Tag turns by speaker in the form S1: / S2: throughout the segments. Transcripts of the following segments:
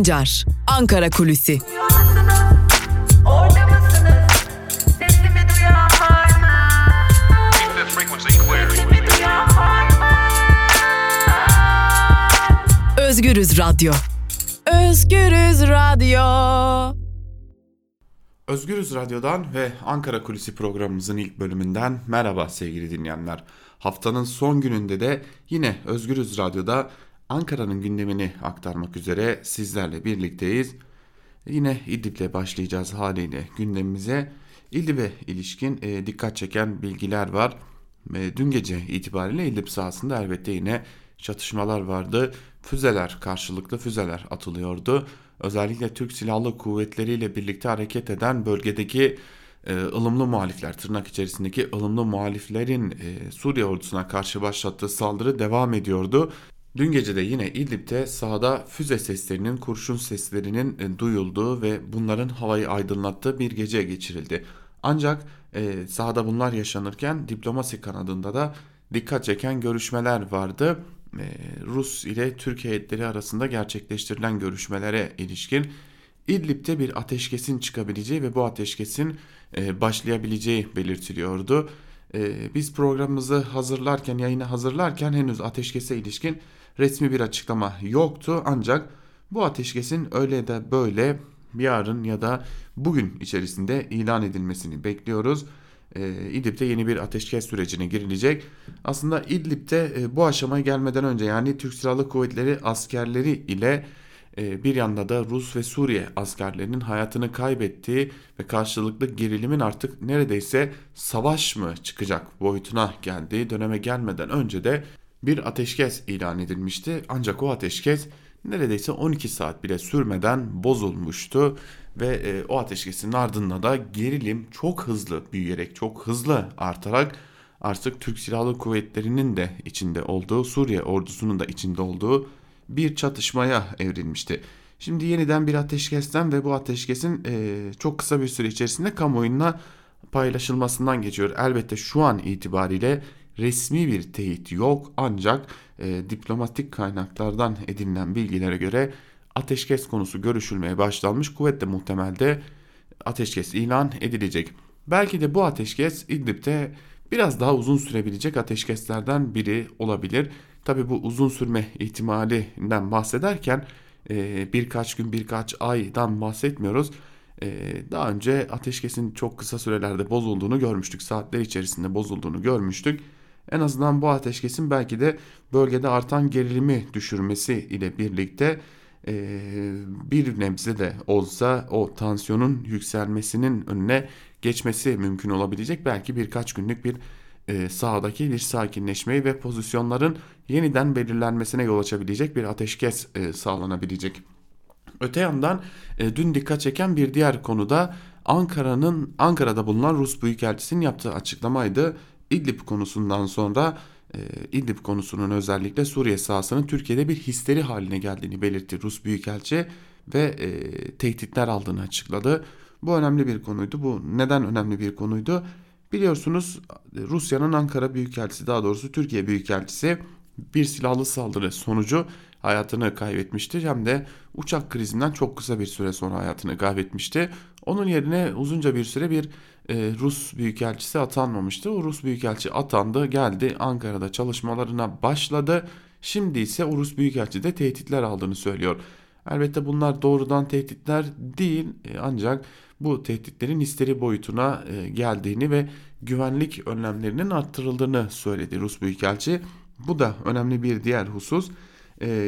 S1: Sancar, Ankara Kulüsi. Özgürüz Radyo. Özgürüz Radyo.
S2: Özgürüz Radyo'dan ve Ankara Kulisi programımızın ilk bölümünden merhaba sevgili dinleyenler. Haftanın son gününde de yine Özgürüz Radyo'da Ankara'nın gündemini aktarmak üzere sizlerle birlikteyiz. Yine İdlib'le başlayacağız haliyle gündemimize. İdlib'e ilişkin e, dikkat çeken bilgiler var. E, dün gece itibariyle İdlib sahasında elbette yine çatışmalar vardı. Füzeler, karşılıklı füzeler atılıyordu. Özellikle Türk Silahlı Kuvvetleri ile birlikte hareket eden bölgedeki e, ılımlı muhalifler, tırnak içerisindeki ılımlı muhaliflerin e, Suriye ordusuna karşı başlattığı saldırı devam ediyordu. Dün gece de yine İdlib'de sahada füze seslerinin, kurşun seslerinin e, duyulduğu ve bunların havayı aydınlattığı bir gece geçirildi. Ancak e, sahada bunlar yaşanırken diplomasi kanadında da dikkat çeken görüşmeler vardı. E, Rus ile Türkiye heyetleri arasında gerçekleştirilen görüşmelere ilişkin İdlib'de bir ateşkesin çıkabileceği ve bu ateşkesin e, başlayabileceği belirtiliyordu. E, biz programımızı hazırlarken, yayını hazırlarken henüz ateşkese ilişkin resmi bir açıklama yoktu. Ancak bu ateşkesin öyle de böyle yarın ya da bugün içerisinde ilan edilmesini bekliyoruz. E, İdlib'de yeni bir ateşkes sürecine girilecek. Aslında İdlib'de e, bu aşamaya gelmeden önce yani Türk Silahlı Kuvvetleri askerleri ile e, bir yanda da Rus ve Suriye askerlerinin hayatını kaybettiği ve karşılıklı gerilimin artık neredeyse savaş mı çıkacak boyutuna geldiği döneme gelmeden önce de bir ateşkes ilan edilmişti. Ancak o ateşkes neredeyse 12 saat bile sürmeden bozulmuştu ve e, o ateşkesin ardından da gerilim çok hızlı büyüyerek, çok hızlı artarak artık Türk Silahlı Kuvvetleri'nin de içinde olduğu, Suriye ordusunun da içinde olduğu bir çatışmaya evrilmişti. Şimdi yeniden bir ateşkesten ve bu ateşkesin e, çok kısa bir süre içerisinde kamuoyuna paylaşılmasından geçiyor. Elbette şu an itibariyle resmi bir teyit yok ancak e, diplomatik kaynaklardan edinilen bilgilere göre ateşkes konusu görüşülmeye başlanmış. Kuvvetle muhtemelde ateşkes ilan edilecek. Belki de bu ateşkes İdlib'de biraz daha uzun sürebilecek ateşkeslerden biri olabilir. Tabi bu uzun sürme ihtimalinden bahsederken e, birkaç gün birkaç aydan bahsetmiyoruz. E, daha önce ateşkesin çok kısa sürelerde bozulduğunu görmüştük. Saatler içerisinde bozulduğunu görmüştük. En azından bu ateşkesin belki de bölgede artan gerilimi düşürmesi ile birlikte e, bir nebze de olsa o tansiyonun yükselmesinin önüne geçmesi mümkün olabilecek. Belki birkaç günlük bir e, sahadaki bir sakinleşmeyi ve pozisyonların yeniden belirlenmesine yol açabilecek bir ateşkes e, sağlanabilecek. Öte yandan e, dün dikkat çeken bir diğer konuda Ankara'nın Ankara'da bulunan Rus Büyükelçisi'nin yaptığı açıklamaydı. İdlib konusundan sonra e, İdlib konusunun özellikle Suriye sahasının Türkiye'de bir histeri haline geldiğini belirtti Rus Büyükelçi ve e, tehditler aldığını açıkladı. Bu önemli bir konuydu. Bu neden önemli bir konuydu? Biliyorsunuz Rusya'nın Ankara Büyükelçisi daha doğrusu Türkiye Büyükelçisi bir silahlı saldırı sonucu hayatını kaybetmişti. Hem de uçak krizinden çok kısa bir süre sonra hayatını kaybetmişti. Onun yerine uzunca bir süre bir e, Rus büyükelçisi atanmamıştı. O Rus büyükelçi atandı, geldi Ankara'da çalışmalarına başladı. Şimdi ise o Rus büyükelçi de tehditler aldığını söylüyor. Elbette bunlar doğrudan tehditler değil e, ancak bu tehditlerin isteri boyutuna e, geldiğini ve güvenlik önlemlerinin arttırıldığını söyledi Rus büyükelçi. Bu da önemli bir diğer husus.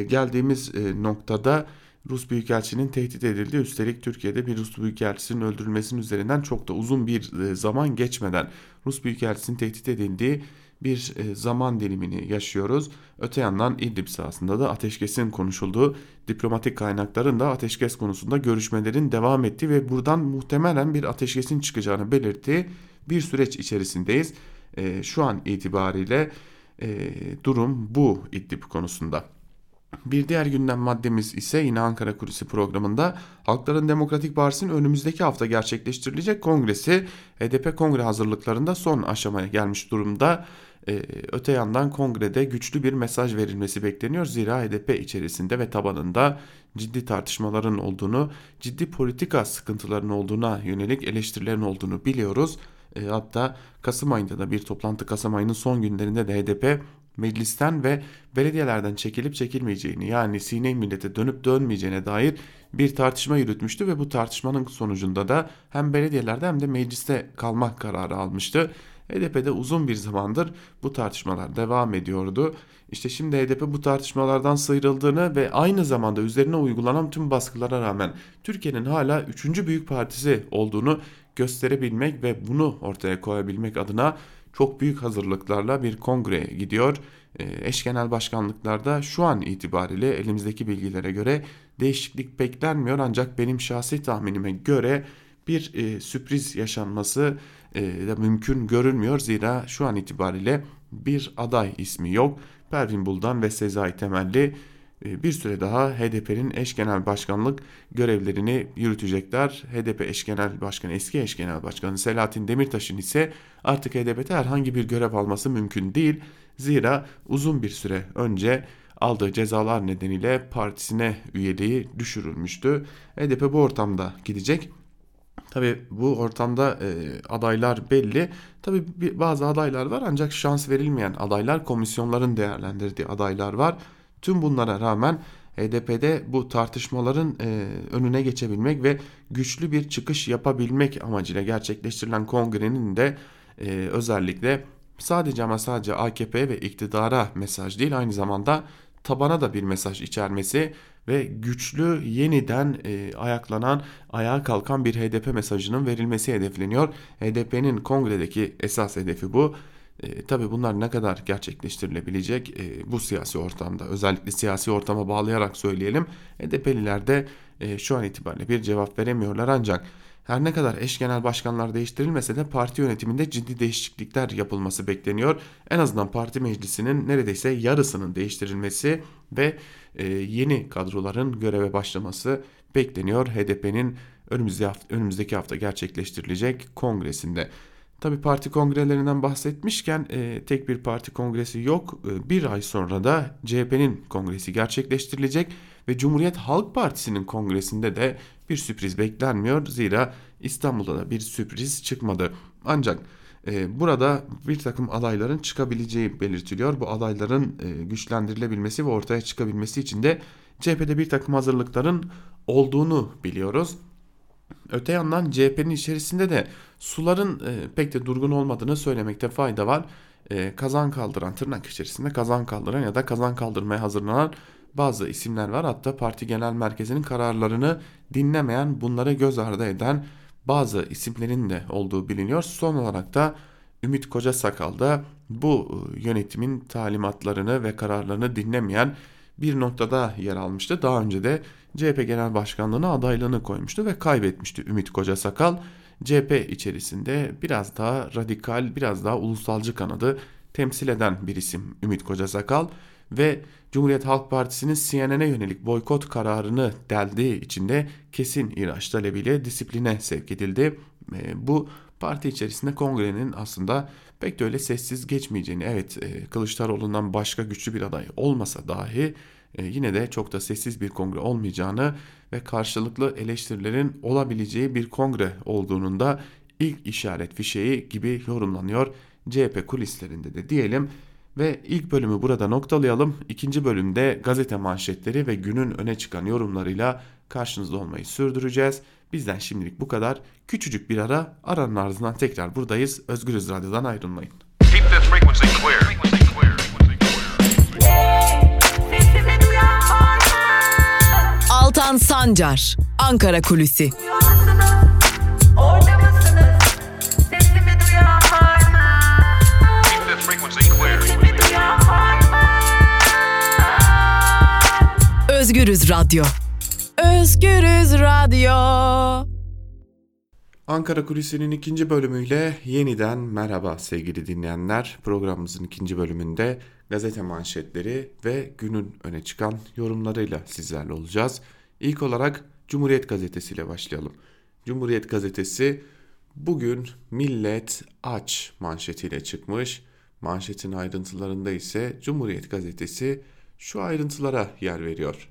S2: Geldiğimiz noktada Rus Büyükelçinin tehdit edildi. Üstelik Türkiye'de bir Rus Büyükelçisinin öldürülmesinin üzerinden çok da uzun bir e, zaman geçmeden Rus Büyükelçisinin tehdit edildiği bir e, zaman dilimini yaşıyoruz. Öte yandan İdlib sahasında da ateşkesin konuşulduğu diplomatik kaynakların da ateşkes konusunda görüşmelerin devam ettiği ve buradan muhtemelen bir ateşkesin çıkacağını belirttiği bir süreç içerisindeyiz. E, şu an itibariyle durum bu İdlib konusunda. Bir diğer gündem maddemiz ise yine Ankara Kulisi programında Halkların Demokratik Partisi'nin önümüzdeki hafta gerçekleştirilecek kongresi HDP kongre hazırlıklarında son aşamaya gelmiş durumda. Ee, öte yandan kongrede güçlü bir mesaj verilmesi bekleniyor. Zira HDP içerisinde ve tabanında ciddi tartışmaların olduğunu, ciddi politika sıkıntıların olduğuna yönelik eleştirilerin olduğunu biliyoruz. E, hatta Kasım ayında da bir toplantı Kasım ayının son günlerinde de HDP meclisten ve belediyelerden çekilip çekilmeyeceğini yani sine millete dönüp dönmeyeceğine dair bir tartışma yürütmüştü ve bu tartışmanın sonucunda da hem belediyelerde hem de mecliste kalmak kararı almıştı. HDP'de uzun bir zamandır bu tartışmalar devam ediyordu. İşte şimdi HDP bu tartışmalardan sıyrıldığını ve aynı zamanda üzerine uygulanan tüm baskılara rağmen Türkiye'nin hala 3. büyük partisi olduğunu gösterebilmek ve bunu ortaya koyabilmek adına çok büyük hazırlıklarla bir kongreye gidiyor. E, eş genel başkanlıklarda şu an itibariyle elimizdeki bilgilere göre değişiklik beklenmiyor ancak benim şahsi tahminime göre bir e, sürpriz yaşanması e, da mümkün görünmüyor. Zira şu an itibariyle bir aday ismi yok. Pervin Buldan ve Sezai Temelli bir süre daha HDP'nin eş genel başkanlık görevlerini yürütecekler. HDP eş genel başkanı, eski eş genel başkanı Selahattin Demirtaş'ın ise artık HDP'de herhangi bir görev alması mümkün değil. Zira uzun bir süre önce aldığı cezalar nedeniyle partisine üyeliği düşürülmüştü. HDP bu ortamda gidecek. Tabi bu ortamda e, adaylar belli. Tabi bazı adaylar var ancak şans verilmeyen adaylar, komisyonların değerlendirdiği adaylar var. Tüm bunlara rağmen HDP'de bu tartışmaların e, önüne geçebilmek ve güçlü bir çıkış yapabilmek amacıyla gerçekleştirilen kongrenin de e, özellikle sadece ama sadece AKP ve iktidara mesaj değil aynı zamanda tabana da bir mesaj içermesi ve güçlü yeniden e, ayaklanan, ayağa kalkan bir HDP mesajının verilmesi hedefleniyor. HDP'nin kongredeki esas hedefi bu. E, tabii bunlar ne kadar gerçekleştirilebilecek e, bu siyasi ortamda özellikle siyasi ortama bağlayarak söyleyelim. HDP'liler de e, şu an itibariyle bir cevap veremiyorlar ancak her ne kadar eş genel başkanlar değiştirilmese de parti yönetiminde ciddi değişiklikler yapılması bekleniyor. En azından parti meclisinin neredeyse yarısının değiştirilmesi ve e, yeni kadroların göreve başlaması bekleniyor. HDP'nin önümüzdeki hafta gerçekleştirilecek kongresinde. Tabi parti kongrelerinden bahsetmişken e, tek bir parti kongresi yok. E, bir ay sonra da CHP'nin kongresi gerçekleştirilecek ve Cumhuriyet Halk Partisi'nin kongresinde de bir sürpriz beklenmiyor. Zira İstanbul'da da bir sürpriz çıkmadı. Ancak e, burada bir takım adayların çıkabileceği belirtiliyor. Bu adayların e, güçlendirilebilmesi ve ortaya çıkabilmesi için de CHP'de bir takım hazırlıkların olduğunu biliyoruz. Öte yandan CHP'nin içerisinde de suların e, pek de durgun olmadığını söylemekte fayda var. E, kazan kaldıran tırnak içerisinde kazan kaldıran ya da kazan kaldırmaya hazırlanan bazı isimler var. Hatta parti genel merkezinin kararlarını dinlemeyen bunları göz ardı eden bazı isimlerin de olduğu biliniyor. Son olarak da Ümit Koca Sakal da bu e, yönetimin talimatlarını ve kararlarını dinlemeyen bir noktada yer almıştı. Daha önce de CHP Genel Başkanlığı'na adaylığını koymuştu ve kaybetmişti Ümit Koca Sakal. CHP içerisinde biraz daha radikal, biraz daha ulusalcı kanadı temsil eden bir isim Ümit Koca Sakal ve Cumhuriyet Halk Partisi'nin CNN'e yönelik boykot kararını deldiği için de kesin ihraç talebiyle disipline sevk edildi. E, bu parti içerisinde kongrenin aslında pek de öyle sessiz geçmeyeceğini, evet e, Kılıçdaroğlu'ndan başka güçlü bir aday olmasa dahi e, yine de çok da sessiz bir kongre olmayacağını ve karşılıklı eleştirilerin olabileceği bir kongre olduğunun da ilk işaret fişeği gibi yorumlanıyor CHP kulislerinde de diyelim. Ve ilk bölümü burada noktalayalım. İkinci bölümde gazete manşetleri ve günün öne çıkan yorumlarıyla karşınızda olmayı sürdüreceğiz. Bizden şimdilik bu kadar. Küçücük bir ara aranın ardından tekrar buradayız. Özgürüz Radyo'dan ayrılmayın.
S1: Altan Sancar, Ankara Kulüsi. Özgürüz Radyo. Özgürüz Radyo.
S2: Ankara Kulisi'nin ikinci bölümüyle yeniden merhaba sevgili dinleyenler. Programımızın ikinci bölümünde gazete manşetleri ve günün öne çıkan yorumlarıyla sizlerle olacağız. İlk olarak Cumhuriyet Gazetesi ile başlayalım. Cumhuriyet Gazetesi bugün millet aç manşetiyle çıkmış. Manşetin ayrıntılarında ise Cumhuriyet Gazetesi şu ayrıntılara yer veriyor.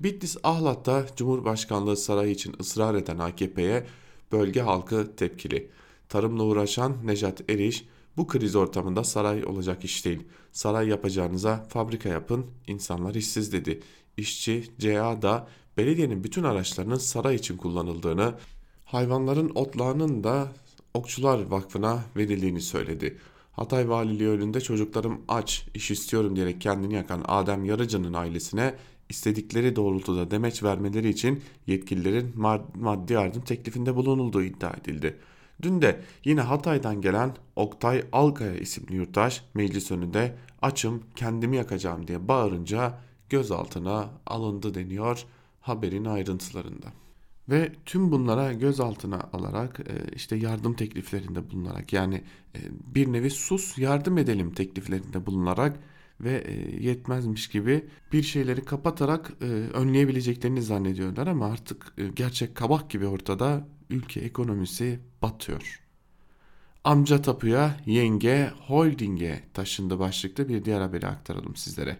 S2: Bitlis Ahlat'ta Cumhurbaşkanlığı sarayı için ısrar eden AKP'ye bölge halkı tepkili. Tarımla uğraşan Nejat Eriş bu kriz ortamında saray olacak iş değil. Saray yapacağınıza fabrika yapın, insanlar işsiz dedi. İşçi CA da belediyenin bütün araçlarının saray için kullanıldığını, hayvanların otlağının da Okçular Vakfı'na verildiğini söyledi. Hatay Valiliği önünde çocuklarım aç, iş istiyorum diyerek kendini yakan Adem Yarıcı'nın ailesine istedikleri doğrultuda demeç vermeleri için yetkililerin maddi yardım teklifinde bulunulduğu iddia edildi. Dün de yine Hatay'dan gelen Oktay Alkaya isimli yurttaş meclis önünde açım kendimi yakacağım diye bağırınca gözaltına alındı deniyor haberin ayrıntılarında. Ve tüm bunlara gözaltına alarak e, işte yardım tekliflerinde bulunarak yani e, bir nevi sus yardım edelim tekliflerinde bulunarak ve e, yetmezmiş gibi bir şeyleri kapatarak önleyebileceklerini zannediyorlar ama artık gerçek kabak gibi ortada ülke ekonomisi batıyor. Amca tapuya, yenge, holdinge taşındı başlıklı bir diğer haberi aktaralım sizlere.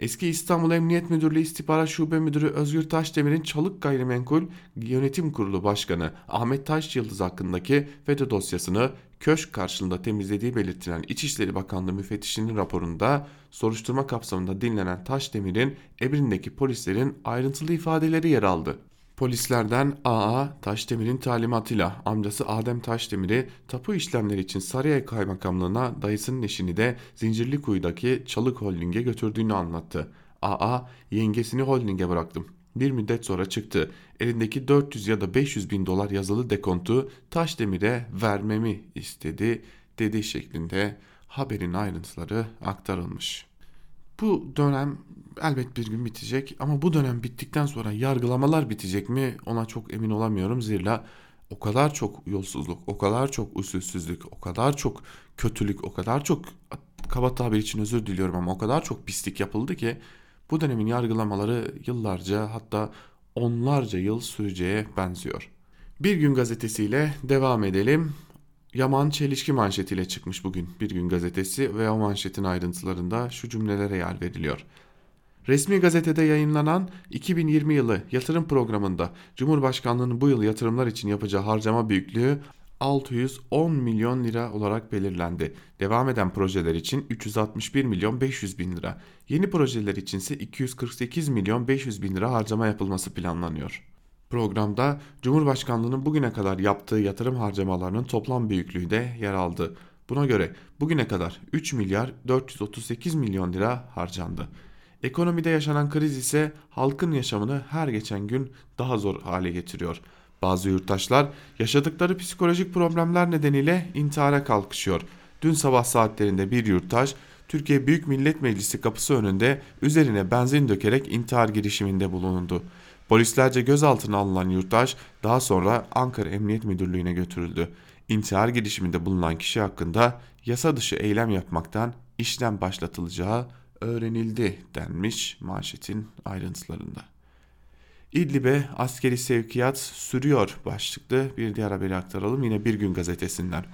S2: Eski İstanbul Emniyet Müdürlüğü İstihbarat Şube Müdürü Özgür Taşdemir'in Çalık Gayrimenkul Yönetim Kurulu Başkanı Ahmet Taş Yıldız hakkındaki FETÖ dosyasını köşk karşılığında temizlediği belirtilen İçişleri Bakanlığı müfettişinin raporunda soruşturma kapsamında dinlenen Taşdemir'in Ebrin'deki polislerin ayrıntılı ifadeleri yer aldı. Polislerden AA Taşdemir'in talimatıyla amcası Adem Taşdemir'i tapu işlemleri için Sarıyer Kaymakamlığına dayısının eşini de Zincirlikuyu'daki Çalık Holding'e götürdüğünü anlattı. AA yengesini holdinge bıraktım. Bir müddet sonra çıktı. Elindeki 400 ya da 500 bin dolar yazılı dekontu Taşdemir'e vermemi istedi dedi şeklinde haberin ayrıntıları aktarılmış. Bu dönem elbet bir gün bitecek ama bu dönem bittikten sonra yargılamalar bitecek mi ona çok emin olamıyorum. Zira o kadar çok yolsuzluk, o kadar çok usulsüzlük, o kadar çok kötülük, o kadar çok kaba tabir için özür diliyorum ama o kadar çok pislik yapıldı ki bu dönemin yargılamaları yıllarca hatta onlarca yıl süreceğe benziyor. Bir gün gazetesiyle devam edelim. Yaman çelişki manşetiyle çıkmış bugün Bir Gün Gazetesi ve o manşetin ayrıntılarında şu cümlelere yer veriliyor. Resmi gazetede yayınlanan 2020 yılı yatırım programında Cumhurbaşkanlığı'nın bu yıl yatırımlar için yapacağı harcama büyüklüğü 610 milyon lira olarak belirlendi. Devam eden projeler için 361 milyon 500 bin lira, yeni projeler için ise 248 milyon 500 bin lira harcama yapılması planlanıyor. Programda Cumhurbaşkanlığı'nın bugüne kadar yaptığı yatırım harcamalarının toplam büyüklüğü de yer aldı. Buna göre bugüne kadar 3 milyar 438 milyon lira harcandı. Ekonomide yaşanan kriz ise halkın yaşamını her geçen gün daha zor hale getiriyor. Bazı yurttaşlar yaşadıkları psikolojik problemler nedeniyle intihara kalkışıyor. Dün sabah saatlerinde bir yurttaş Türkiye Büyük Millet Meclisi kapısı önünde üzerine benzin dökerek intihar girişiminde bulundu. Polislerce gözaltına alınan yurttaş daha sonra Ankara Emniyet Müdürlüğü'ne götürüldü. İntihar girişiminde bulunan kişi hakkında yasa dışı eylem yapmaktan işlem başlatılacağı öğrenildi denmiş manşetin ayrıntılarında. İdlib'e askeri sevkiyat sürüyor başlıklı bir diğer haberi aktaralım yine Bir Gün gazetesinden.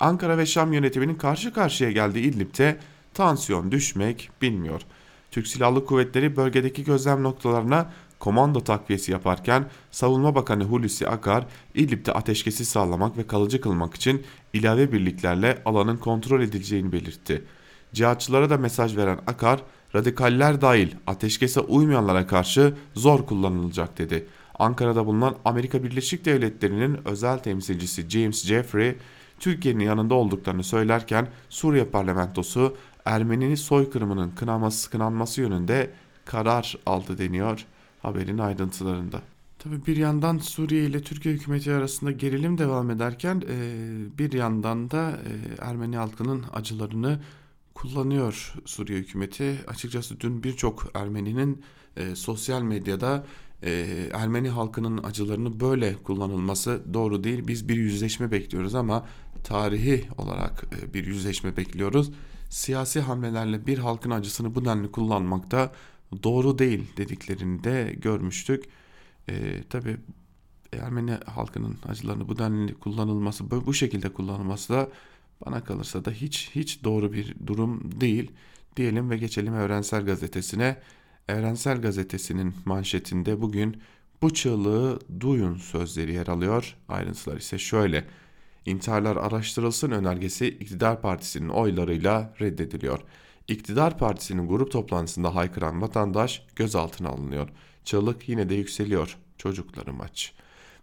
S2: Ankara ve Şam yönetiminin karşı karşıya geldiği İdlib'te tansiyon düşmek bilmiyor. Türk Silahlı Kuvvetleri bölgedeki gözlem noktalarına komando takviyesi yaparken Savunma Bakanı Hulusi Akar İdlib'de ateşkesi sağlamak ve kalıcı kılmak için ilave birliklerle alanın kontrol edileceğini belirtti. Cihatçılara da mesaj veren Akar, radikaller dahil ateşkese uymayanlara karşı zor kullanılacak dedi. Ankara'da bulunan Amerika Birleşik Devletleri'nin özel temsilcisi James Jeffrey, Türkiye'nin yanında olduklarını söylerken Suriye parlamentosu Ermeni soykırımının kınaması, kınanması yönünde karar aldı deniyor haberin ayrıntılarında. Tabii bir yandan Suriye ile Türkiye hükümeti arasında gerilim devam ederken bir yandan da Ermeni halkının acılarını kullanıyor Suriye hükümeti. Açıkçası dün birçok Ermeninin sosyal medyada e, Ermeni halkının acılarını böyle kullanılması doğru değil. Biz bir yüzleşme bekliyoruz ama tarihi olarak bir yüzleşme bekliyoruz. Siyasi hamlelerle bir halkın acısını bu denli kullanmakta doğru değil dediklerini de görmüştük. E, Tabi Ermeni halkının acılarını bu denli kullanılması, bu şekilde kullanılması da bana kalırsa da hiç hiç doğru bir durum değil. Diyelim ve geçelim Evrensel Gazetesi'ne. Evrensel Gazetesi'nin manşetinde bugün bu çığlığı duyun sözleri yer alıyor. Ayrıntılar ise şöyle. İntiharlar araştırılsın önergesi iktidar partisinin oylarıyla reddediliyor. İktidar partisinin grup toplantısında haykıran vatandaş gözaltına alınıyor. Çığlık yine de yükseliyor. Çocuklarım aç.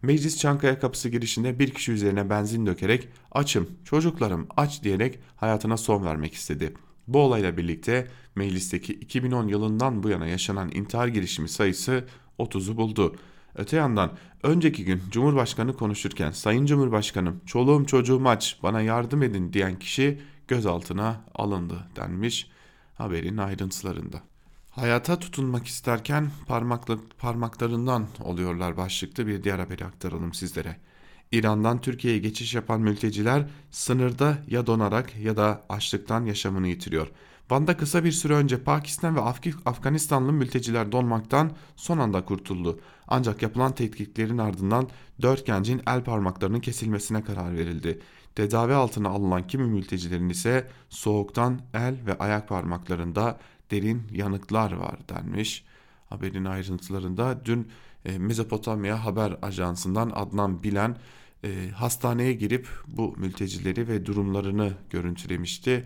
S2: Meclis Çankaya kapısı girişinde bir kişi üzerine benzin dökerek açım çocuklarım aç diyerek hayatına son vermek istedi. Bu olayla birlikte meclisteki 2010 yılından bu yana yaşanan intihar girişimi sayısı 30'u buldu. Öte yandan önceki gün Cumhurbaşkanı konuşurken Sayın Cumhurbaşkanım çoluğum çocuğum aç bana yardım edin diyen kişi gözaltına alındı denmiş haberin ayrıntılarında. Hayata tutunmak isterken parmakla, parmaklarından oluyorlar başlıklı bir diğer haberi aktaralım sizlere. İran'dan Türkiye'ye geçiş yapan mülteciler sınırda ya donarak ya da açlıktan yaşamını yitiriyor. Van'da kısa bir süre önce Pakistan ve Afg Afganistanlı mülteciler donmaktan son anda kurtuldu. Ancak yapılan tetkiklerin ardından dört gencin el parmaklarının kesilmesine karar verildi. Tedavi altına alınan kimi mültecilerin ise soğuktan el ve ayak parmaklarında derin yanıklar var denmiş. Haberin ayrıntılarında dün e, Mezopotamya Haber Ajansı'ndan Adnan Bilen e, hastaneye girip bu mültecileri ve durumlarını görüntülemişti.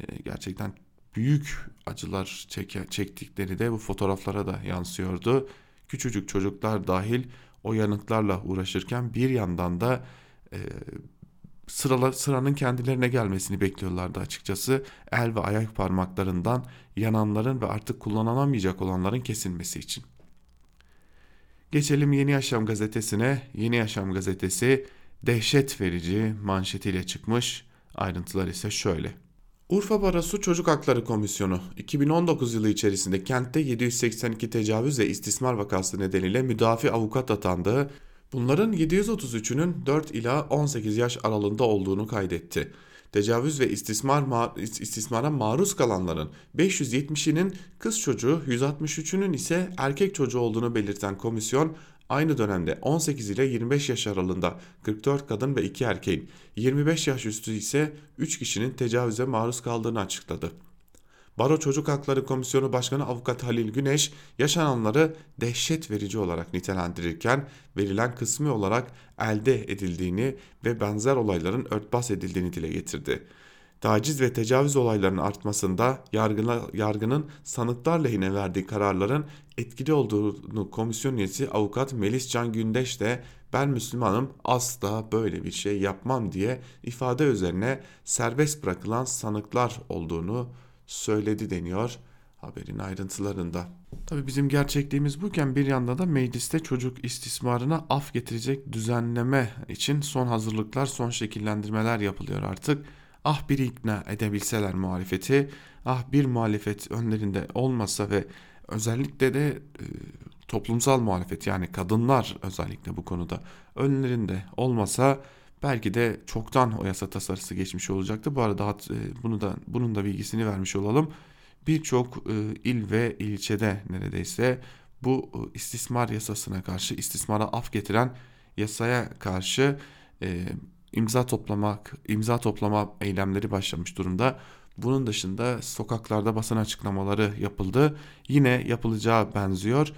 S2: E, gerçekten büyük acılar çeke, çektikleri de bu fotoğraflara da yansıyordu. Küçücük çocuklar dahil o yanıklarla uğraşırken bir yandan da sıralar, sıranın kendilerine gelmesini bekliyorlardı açıkçası. El ve ayak parmaklarından yananların ve artık kullanılamayacak olanların kesilmesi için. Geçelim Yeni Yaşam gazetesine. Yeni Yaşam gazetesi dehşet verici manşetiyle çıkmış. Ayrıntılar ise şöyle. Urfa Barosu Çocuk Hakları Komisyonu 2019 yılı içerisinde kentte 782 tecavüz ve istismar vakası nedeniyle müdafi avukat atandığı Bunların 733'ünün 4 ila 18 yaş aralığında olduğunu kaydetti. Tecavüz ve istismar ma istismara maruz kalanların 570'inin kız çocuğu, 163'ünün ise erkek çocuğu olduğunu belirten komisyon aynı dönemde 18 ile 25 yaş aralığında 44 kadın ve 2 erkeğin, 25 yaş üstü ise 3 kişinin tecavüze maruz kaldığını açıkladı. Baro Çocuk Hakları Komisyonu Başkanı Avukat Halil Güneş yaşananları dehşet verici olarak nitelendirirken verilen kısmi olarak elde edildiğini ve benzer olayların örtbas edildiğini dile getirdi. Taciz ve tecavüz olaylarının artmasında yargına, yargının sanıklar lehine verdiği kararların etkili olduğunu komisyon üyesi avukat Melis Can Gündeş de ben Müslümanım asla böyle bir şey yapmam diye ifade üzerine serbest bırakılan sanıklar olduğunu söyledi deniyor haberin ayrıntılarında. Tabi bizim gerçekliğimiz buken bir yanda da mecliste çocuk istismarına af getirecek düzenleme için son hazırlıklar, son şekillendirmeler yapılıyor artık. Ah bir ikna edebilseler muhalefeti, ah bir muhalefet önlerinde olmasa ve özellikle de e, toplumsal muhalefet yani kadınlar özellikle bu konuda önlerinde olmasa belki de çoktan o yasa tasarısı geçmiş olacaktı. Bu arada e, bunu da bunun da bilgisini vermiş olalım. Birçok e, il ve ilçede neredeyse bu e, istismar yasasına karşı istismara af getiren yasaya karşı imza toplamak imza toplama eylemleri başlamış durumda. Bunun dışında sokaklarda basın açıklamaları yapıldı. Yine yapılacağı benziyor.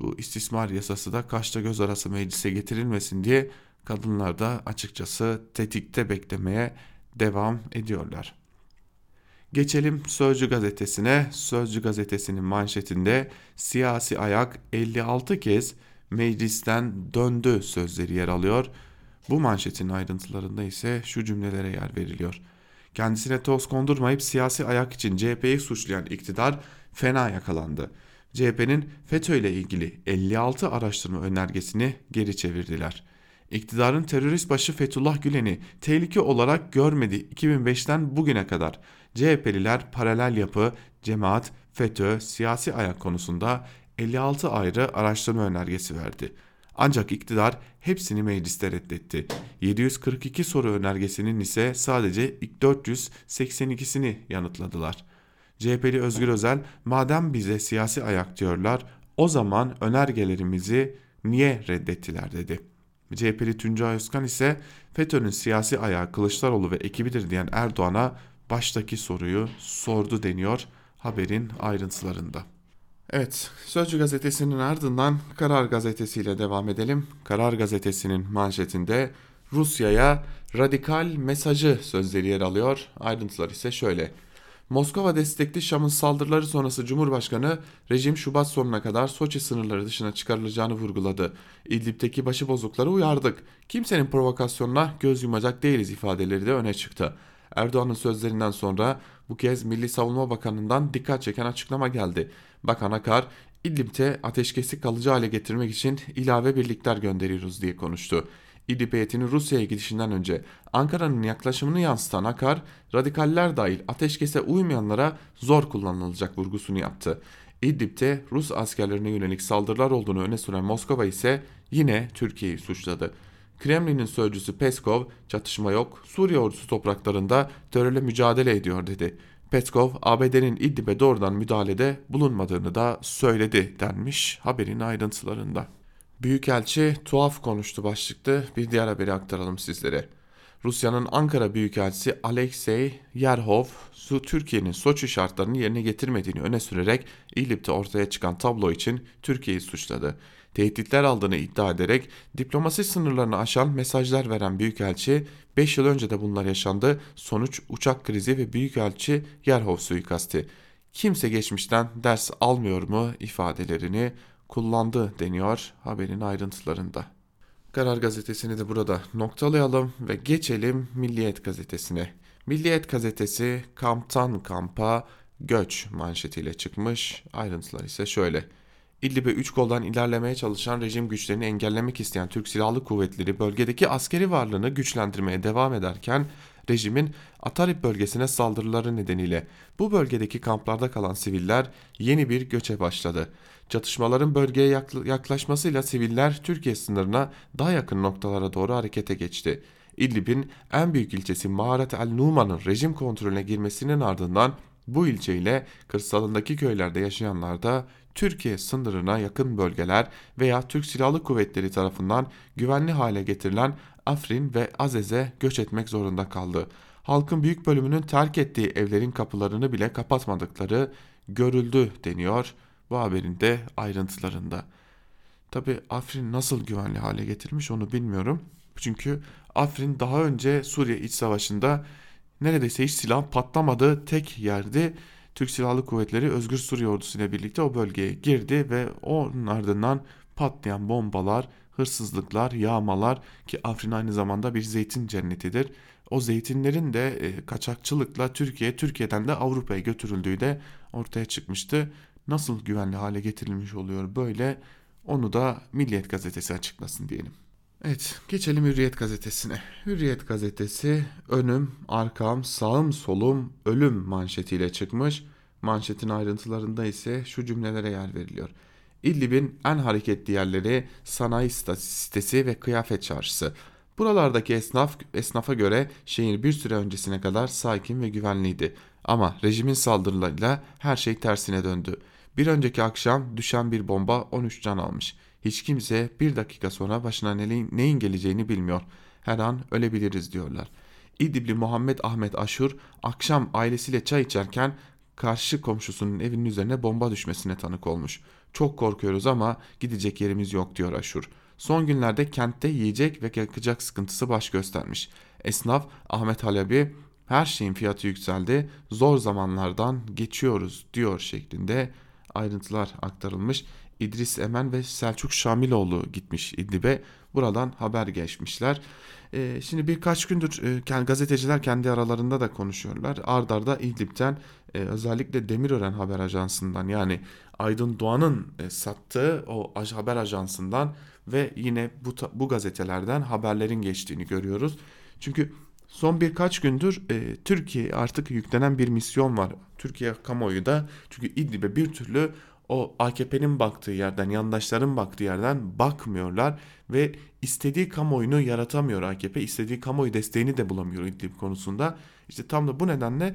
S2: bu istismar yasası da kaşta göz arası meclise getirilmesin diye kadınlar da açıkçası tetikte beklemeye devam ediyorlar. Geçelim Sözcü gazetesine. Sözcü gazetesinin manşetinde siyasi ayak 56 kez meclisten döndü sözleri yer alıyor. Bu manşetin ayrıntılarında ise şu cümlelere yer veriliyor. Kendisine toz kondurmayıp siyasi ayak için CHP'yi suçlayan iktidar fena yakalandı. CHP'nin FETÖ ile ilgili 56 araştırma önergesini geri çevirdiler. İktidarın terörist başı Fethullah Gülen'i tehlike olarak görmedi 2005'ten bugüne kadar. CHP'liler paralel yapı, cemaat, FETÖ, siyasi ayak konusunda 56 ayrı araştırma önergesi verdi. Ancak iktidar hepsini mecliste reddetti. 742 soru önergesinin ise sadece 482'sini yanıtladılar. CHP'li Özgür Özel madem bize siyasi ayak diyorlar o zaman önergelerimizi niye reddettiler dedi. CHP'li Tuncay Özkan ise FETÖ'nün siyasi ayağı Kılıçdaroğlu ve ekibidir diyen Erdoğan'a baştaki soruyu sordu deniyor haberin ayrıntılarında. Evet, Sözcü gazetesinin ardından Karar gazetesiyle devam edelim. Karar gazetesinin manşetinde Rusya'ya radikal mesajı sözleri yer alıyor. Ayrıntılar ise şöyle. Moskova destekli Şam'ın saldırıları sonrası Cumhurbaşkanı rejim Şubat sonuna kadar Soçi sınırları dışına çıkarılacağını vurguladı. İdlib'deki başıbozukları uyardık. Kimsenin provokasyonuna göz yumacak değiliz ifadeleri de öne çıktı. Erdoğan'ın sözlerinden sonra bu kez Milli Savunma Bakanı'ndan dikkat çeken açıklama geldi. Bakan Akar, İdlib'te ateşkesi kalıcı hale getirmek için ilave birlikler gönderiyoruz diye konuştu. İdlib heyetinin Rusya'ya gidişinden önce Ankara'nın yaklaşımını yansıtan Akar, radikaller dahil ateşkese uymayanlara zor kullanılacak vurgusunu yaptı. İdlib'te Rus askerlerine yönelik saldırılar olduğunu öne süren Moskova ise yine Türkiye'yi suçladı. Kremlin'in sözcüsü Peskov, çatışma yok, Suriye ordusu topraklarında terörle mücadele ediyor dedi. Peskov, ABD'nin İdlib'e doğrudan müdahalede bulunmadığını da söyledi denmiş haberin ayrıntılarında. Büyükelçi tuhaf konuştu başlıklı bir diğer haberi aktaralım sizlere. Rusya'nın Ankara Büyükelçisi Alexey Yerhov, Türkiye'nin Soçi şartlarını yerine getirmediğini öne sürerek İdlib'de ortaya çıkan tablo için Türkiye'yi suçladı. Tehditler aldığını iddia ederek diplomasi sınırlarını aşan mesajlar veren Büyükelçi 5 yıl önce de bunlar yaşandı. Sonuç uçak krizi ve Büyükelçi Yerhov suikasti. Kimse geçmişten ders almıyor mu ifadelerini kullandı deniyor haberin ayrıntılarında. Karar gazetesini de burada noktalayalım ve geçelim Milliyet gazetesine. Milliyet gazetesi kamptan kampa göç manşetiyle çıkmış. Ayrıntılar ise şöyle. İdlib'e 3 koldan ilerlemeye çalışan rejim güçlerini engellemek isteyen Türk Silahlı Kuvvetleri bölgedeki askeri varlığını güçlendirmeye devam ederken rejimin Atarip bölgesine saldırıları nedeniyle bu bölgedeki kamplarda kalan siviller yeni bir göçe başladı. Çatışmaların bölgeye yaklaşmasıyla siviller Türkiye sınırına daha yakın noktalara doğru harekete geçti. İdlib'in en büyük ilçesi Maharet el Numan'ın rejim kontrolüne girmesinin ardından bu ilçe ile kırsalındaki köylerde yaşayanlar da Türkiye sınırına yakın bölgeler veya Türk Silahlı Kuvvetleri tarafından güvenli hale getirilen Afrin ve Azez'e göç etmek zorunda kaldı. Halkın büyük bölümünün terk ettiği evlerin kapılarını bile kapatmadıkları görüldü deniyor bu haberin de ayrıntılarında. Tabi Afrin nasıl güvenli hale getirilmiş onu bilmiyorum. Çünkü Afrin daha önce Suriye iç savaşında neredeyse hiç silah patlamadığı tek yerdi. Türk Silahlı Kuvvetleri Özgür Suriye Ordusu ile birlikte o bölgeye girdi ve onun ardından patlayan bombalar, hırsızlıklar, yağmalar ki Afrin aynı zamanda bir zeytin cennetidir. O zeytinlerin de e, kaçakçılıkla Türkiye, Türkiye'den de Avrupa'ya götürüldüğü de ortaya çıkmıştı. Nasıl güvenli hale getirilmiş oluyor böyle onu da Milliyet gazetesi açıklasın diyelim. Evet geçelim Hürriyet gazetesine. Hürriyet gazetesi önüm, arkam, sağım, solum, ölüm manşetiyle çıkmış. Manşetin ayrıntılarında ise şu cümlelere yer veriliyor. İdlib'in en hareketli yerleri sanayi sitesi ve kıyafet çarşısı. Buralardaki esnaf esnafa göre şehir bir süre öncesine kadar sakin ve güvenliydi. Ama rejimin saldırılarıyla her şey tersine döndü. Bir önceki akşam düşen bir bomba 13 can almış. Hiç kimse bir dakika sonra başına neyin geleceğini bilmiyor. Her an ölebiliriz diyorlar. İdlibli Muhammed Ahmet Aşur akşam ailesiyle çay içerken karşı komşusunun evinin üzerine bomba düşmesine tanık olmuş. Çok korkuyoruz ama gidecek yerimiz yok diyor Aşur. Son günlerde kentte yiyecek ve yakacak sıkıntısı baş göstermiş. Esnaf Ahmet Halabi her şeyin fiyatı yükseldi zor zamanlardan geçiyoruz diyor şeklinde ayrıntılar aktarılmış. İdris Emen ve Selçuk Şamiloğlu gitmiş İdlib'e. Buradan haber geçmişler. Ee, şimdi birkaç gündür e, gazeteciler kendi aralarında da konuşuyorlar. Ardarda İdlib'den e, özellikle Demirören Haber Ajansı'ndan yani Aydın Doğan'ın e, sattığı o haber ajansından ve yine bu, bu gazetelerden haberlerin geçtiğini görüyoruz. Çünkü son birkaç gündür e, Türkiye artık yüklenen bir misyon var. Türkiye kamuoyu da çünkü İdlib'e bir türlü o AKP'nin baktığı yerden, yandaşların baktığı yerden bakmıyorlar ve istediği kamuoyunu yaratamıyor AKP. istediği kamuoyu desteğini de bulamıyor İdlib konusunda. İşte tam da bu nedenle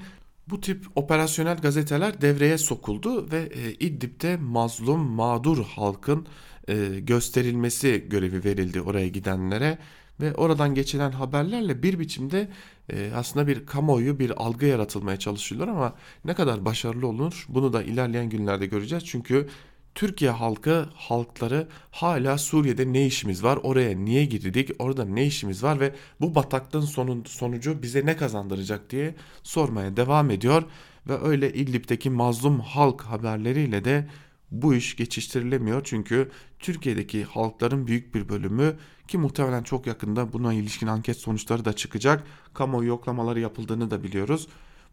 S2: bu tip operasyonel gazeteler devreye sokuldu ve e, İdlib'de mazlum, mağdur halkın e, gösterilmesi görevi verildi oraya gidenlere ve oradan geçilen haberlerle bir biçimde e, aslında bir kamuoyu bir algı yaratılmaya çalışıyorlar ama ne kadar başarılı olur bunu da ilerleyen günlerde göreceğiz. Çünkü Türkiye halkı halkları hala Suriye'de ne işimiz var oraya niye girdik orada ne işimiz var ve bu bataklığın sonun, sonucu bize ne kazandıracak diye sormaya devam ediyor ve öyle İdlib'deki mazlum halk haberleriyle de bu iş geçiştirilemiyor çünkü Türkiye'deki halkların büyük bir bölümü ki muhtemelen çok yakında buna ilişkin anket sonuçları da çıkacak. Kamuoyu yoklamaları yapıldığını da biliyoruz.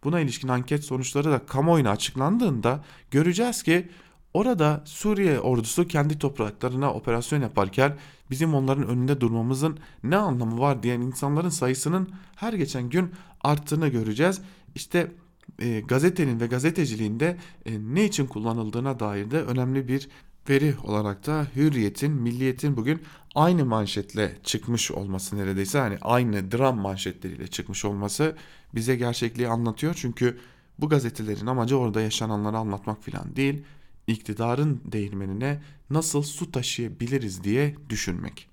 S2: Buna ilişkin anket sonuçları da kamuoyuna açıklandığında göreceğiz ki orada Suriye ordusu kendi topraklarına operasyon yaparken bizim onların önünde durmamızın ne anlamı var diyen insanların sayısının her geçen gün arttığını göreceğiz. İşte e, gazetenin ve gazeteciliğinde e, ne için kullanıldığına dair de önemli bir veri olarak da Hürriyet'in, Milliyet'in bugün aynı manşetle çıkmış olması neredeyse hani aynı dram manşetleriyle çıkmış olması bize gerçekliği anlatıyor. Çünkü bu gazetelerin amacı orada yaşananları anlatmak falan değil, iktidarın değirmenine nasıl su taşıyabiliriz diye düşünmek.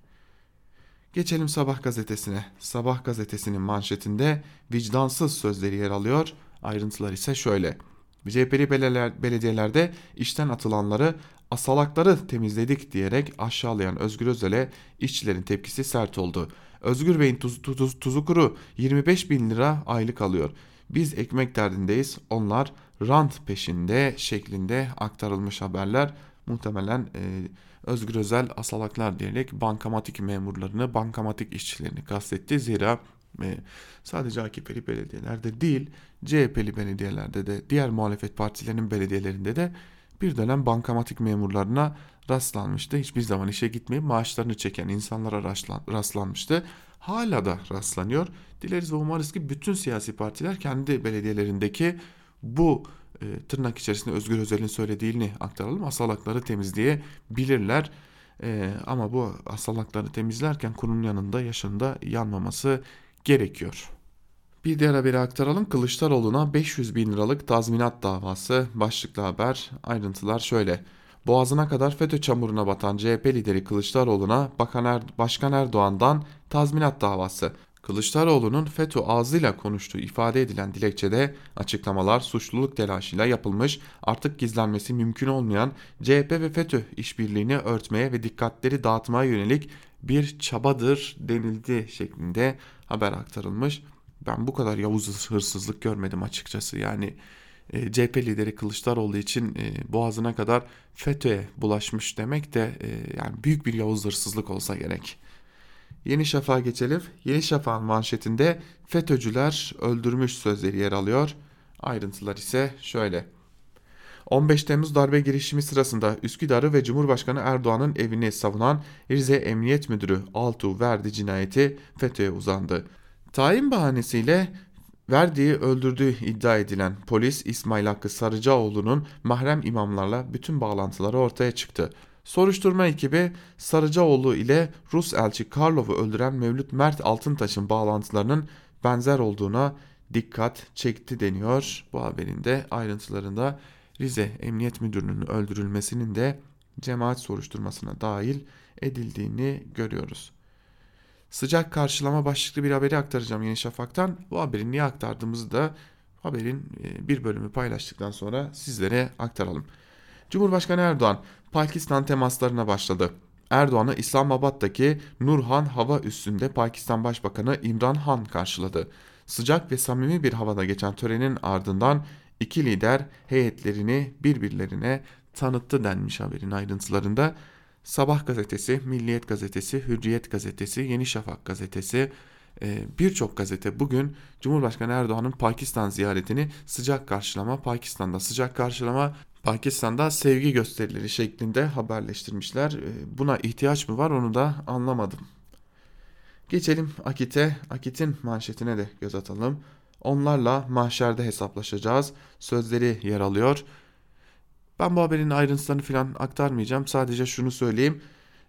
S2: Geçelim Sabah gazetesine. Sabah gazetesinin manşetinde vicdansız sözleri yer alıyor. Ayrıntılar ise şöyle. CHP'li belediyelerde işten atılanları asalakları temizledik diyerek aşağılayan Özgür Özel'e işçilerin tepkisi sert oldu. Özgür Bey'in tuz, tuz, tuzu kuru 25 bin lira aylık alıyor. Biz ekmek derdindeyiz onlar rant peşinde şeklinde aktarılmış haberler muhtemelen e, Özgür Özel asalaklar diyerek bankamatik memurlarını bankamatik işçilerini kastetti. Zira e, sadece AKP'li belediyelerde değil CHP'li belediyelerde de diğer muhalefet partilerinin belediyelerinde de bir dönem bankamatik memurlarına rastlanmıştı. Hiçbir zaman işe gitmeyip maaşlarını çeken insanlara rastlanmıştı. Hala da rastlanıyor. Dileriz ve umarız ki bütün siyasi partiler kendi belediyelerindeki bu e, tırnak içerisinde Özgür Özel'in söylediğini aktaralım. Asalakları temizleyebilirler. E, ama bu asalakları temizlerken kurunun yanında yaşında yanmaması gerekiyor. Bir diğer haberi aktaralım. Kılıçdaroğlu'na 500 bin liralık tazminat davası başlıklı haber. Ayrıntılar şöyle. Boğazına kadar FETÖ çamuruna batan CHP lideri Kılıçdaroğlu'na Bakan er Başkan Erdoğan'dan tazminat davası. Kılıçdaroğlu'nun FETÖ ağzıyla konuştuğu ifade edilen dilekçede açıklamalar suçluluk telaşıyla yapılmış, artık gizlenmesi mümkün olmayan CHP ve FETÖ işbirliğini örtmeye ve dikkatleri dağıtmaya yönelik bir çabadır denildi şeklinde haber aktarılmış. Ben bu kadar Yavuz hırsızlık görmedim açıkçası. Yani e, CHP lideri Kılıçdaroğlu için e, boğazına kadar FETÖ'ye bulaşmış demek de e, yani büyük bir Yavuz hırsızlık olsa gerek. Yeni Şafak'a geçelim. Yeni Şafak'ın manşetinde FETÖ'cüler öldürmüş sözleri yer alıyor. Ayrıntılar ise şöyle. 15 Temmuz darbe girişimi sırasında Üsküdar'ı ve Cumhurbaşkanı Erdoğan'ın evini savunan Rize Emniyet Müdürü Altuğ Verdi cinayeti FETÖ'ye uzandı. Tayin bahanesiyle Verdi'yi öldürdüğü iddia edilen polis İsmail Hakkı Sarıcaoğlu'nun mahrem imamlarla bütün bağlantıları ortaya çıktı. Soruşturma ekibi Sarıcaoğlu ile Rus elçi Karlov'u öldüren Mevlüt Mert Altıntaş'ın bağlantılarının benzer olduğuna dikkat çekti deniyor. Bu haberin de ayrıntılarında Rize Emniyet Müdürü'nün öldürülmesinin de cemaat soruşturmasına dahil edildiğini görüyoruz. Sıcak karşılama başlıklı bir haberi aktaracağım Yeni Şafak'tan. Bu haberi niye aktardığımızı da haberin e, bir bölümü paylaştıktan sonra sizlere aktaralım. Cumhurbaşkanı Erdoğan Pakistan temaslarına başladı. Erdoğan'ı İslamabad'daki Nurhan Hava Üssü'nde Pakistan Başbakanı İmran Han karşıladı. Sıcak ve samimi bir havada geçen törenin ardından iki lider heyetlerini birbirlerine tanıttı denmiş haberin ayrıntılarında. Sabah gazetesi, Milliyet gazetesi, Hürriyet gazetesi, Yeni Şafak gazetesi, e, birçok gazete bugün Cumhurbaşkanı Erdoğan'ın Pakistan ziyaretini sıcak karşılama, Pakistan'da sıcak karşılama, Pakistan'da sevgi gösterileri şeklinde haberleştirmişler. E, buna ihtiyaç mı var onu da anlamadım. Geçelim Akit'e. Akit'in manşetine de göz atalım. Onlarla mahşerde hesaplaşacağız. Sözleri yer alıyor. Ben bu haberin ayrıntılarını falan aktarmayacağım. Sadece şunu söyleyeyim.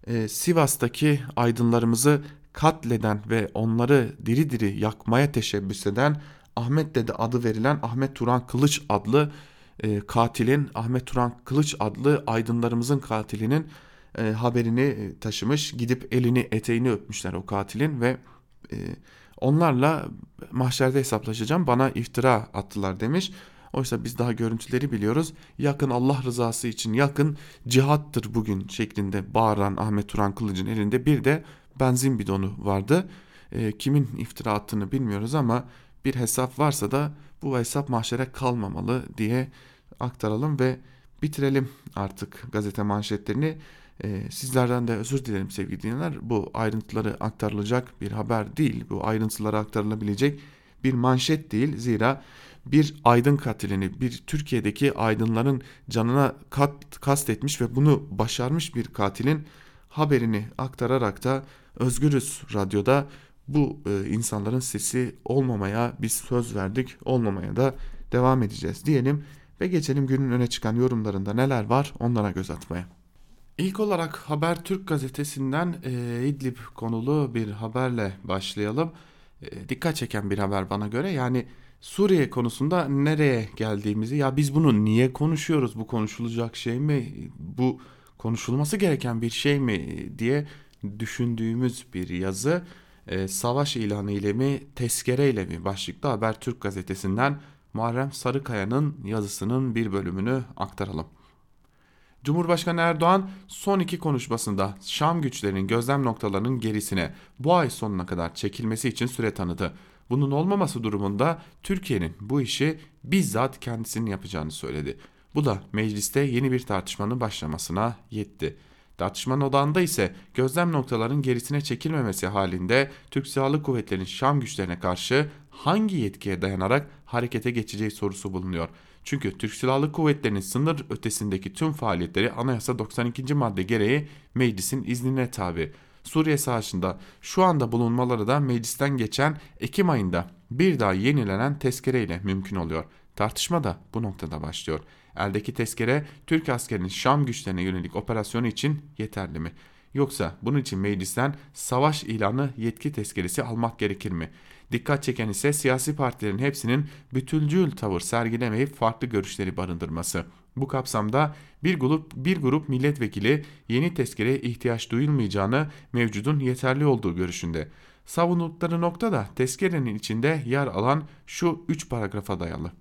S2: Ee, Sivas'taki aydınlarımızı katleden ve onları diri diri yakmaya teşebbüs eden Ahmet Dede adı verilen Ahmet Turan Kılıç adlı e, katilin Ahmet Turan Kılıç adlı aydınlarımızın katilinin e, haberini e, taşımış. Gidip elini eteğini öpmüşler o katilin ve e, onlarla mahşerde hesaplaşacağım bana iftira attılar demiş. Oysa biz daha görüntüleri biliyoruz. Yakın Allah rızası için yakın cihattır bugün şeklinde bağıran Ahmet Turan Kılıç'ın elinde bir de benzin bidonu vardı. E, kimin iftira attığını bilmiyoruz ama bir hesap varsa da bu hesap mahşere kalmamalı diye aktaralım ve bitirelim artık gazete manşetlerini. Ee, sizlerden de özür dilerim sevgili dinleyenler. Bu ayrıntıları aktarılacak bir haber değil. Bu ayrıntıları aktarılabilecek bir manşet değil. Zira bir aydın katilini, bir Türkiye'deki aydınların canına kat, kastetmiş ve bunu başarmış bir katilin haberini aktararak da Özgürüz Radyo'da bu e, insanların sesi olmamaya biz söz verdik, olmamaya da devam edeceğiz diyelim ve geçelim günün öne çıkan yorumlarında neler var onlara göz atmaya. İlk olarak Habertürk gazetesinden e, İdlib konulu bir haberle başlayalım. E, dikkat çeken bir haber bana göre. Yani Suriye konusunda nereye geldiğimizi ya biz bunu niye konuşuyoruz? Bu konuşulacak şey mi? Bu konuşulması gereken bir şey mi diye düşündüğümüz bir yazı. E, savaş ilanı ile mi, tezkere ile mi başlıklı Habertürk gazetesinden Muharrem Sarıkaya'nın yazısının bir bölümünü aktaralım. Cumhurbaşkanı Erdoğan son iki konuşmasında Şam güçlerinin gözlem noktalarının gerisine bu ay sonuna kadar çekilmesi için süre tanıdı. Bunun olmaması durumunda Türkiye'nin bu işi bizzat kendisinin yapacağını söyledi. Bu da mecliste yeni bir tartışmanın başlamasına yetti. Tartışmanın odağında ise gözlem noktalarının gerisine çekilmemesi halinde Türk Silahlı Kuvvetleri'nin Şam güçlerine karşı hangi yetkiye dayanarak harekete geçeceği sorusu bulunuyor. Çünkü Türk Silahlı Kuvvetleri'nin sınır ötesindeki tüm faaliyetleri Anayasa 92. madde gereği meclisin iznine tabi. Suriye Savaşı'nda şu anda bulunmaları da meclisten geçen Ekim ayında bir daha yenilenen tezkereyle mümkün oluyor. Tartışma da bu noktada başlıyor. Eldeki tezkere Türk askerinin Şam güçlerine yönelik operasyonu için yeterli mi? Yoksa bunun için meclisten savaş ilanı yetki tezkeresi almak gerekir mi? Dikkat çeken ise siyasi partilerin hepsinin bütüncül tavır sergilemeyip farklı görüşleri barındırması. Bu kapsamda bir grup, bir grup milletvekili yeni tezkereye ihtiyaç duyulmayacağını mevcudun yeterli olduğu görüşünde. Savundukları nokta da tezkerenin içinde yer alan şu üç paragrafa dayalı.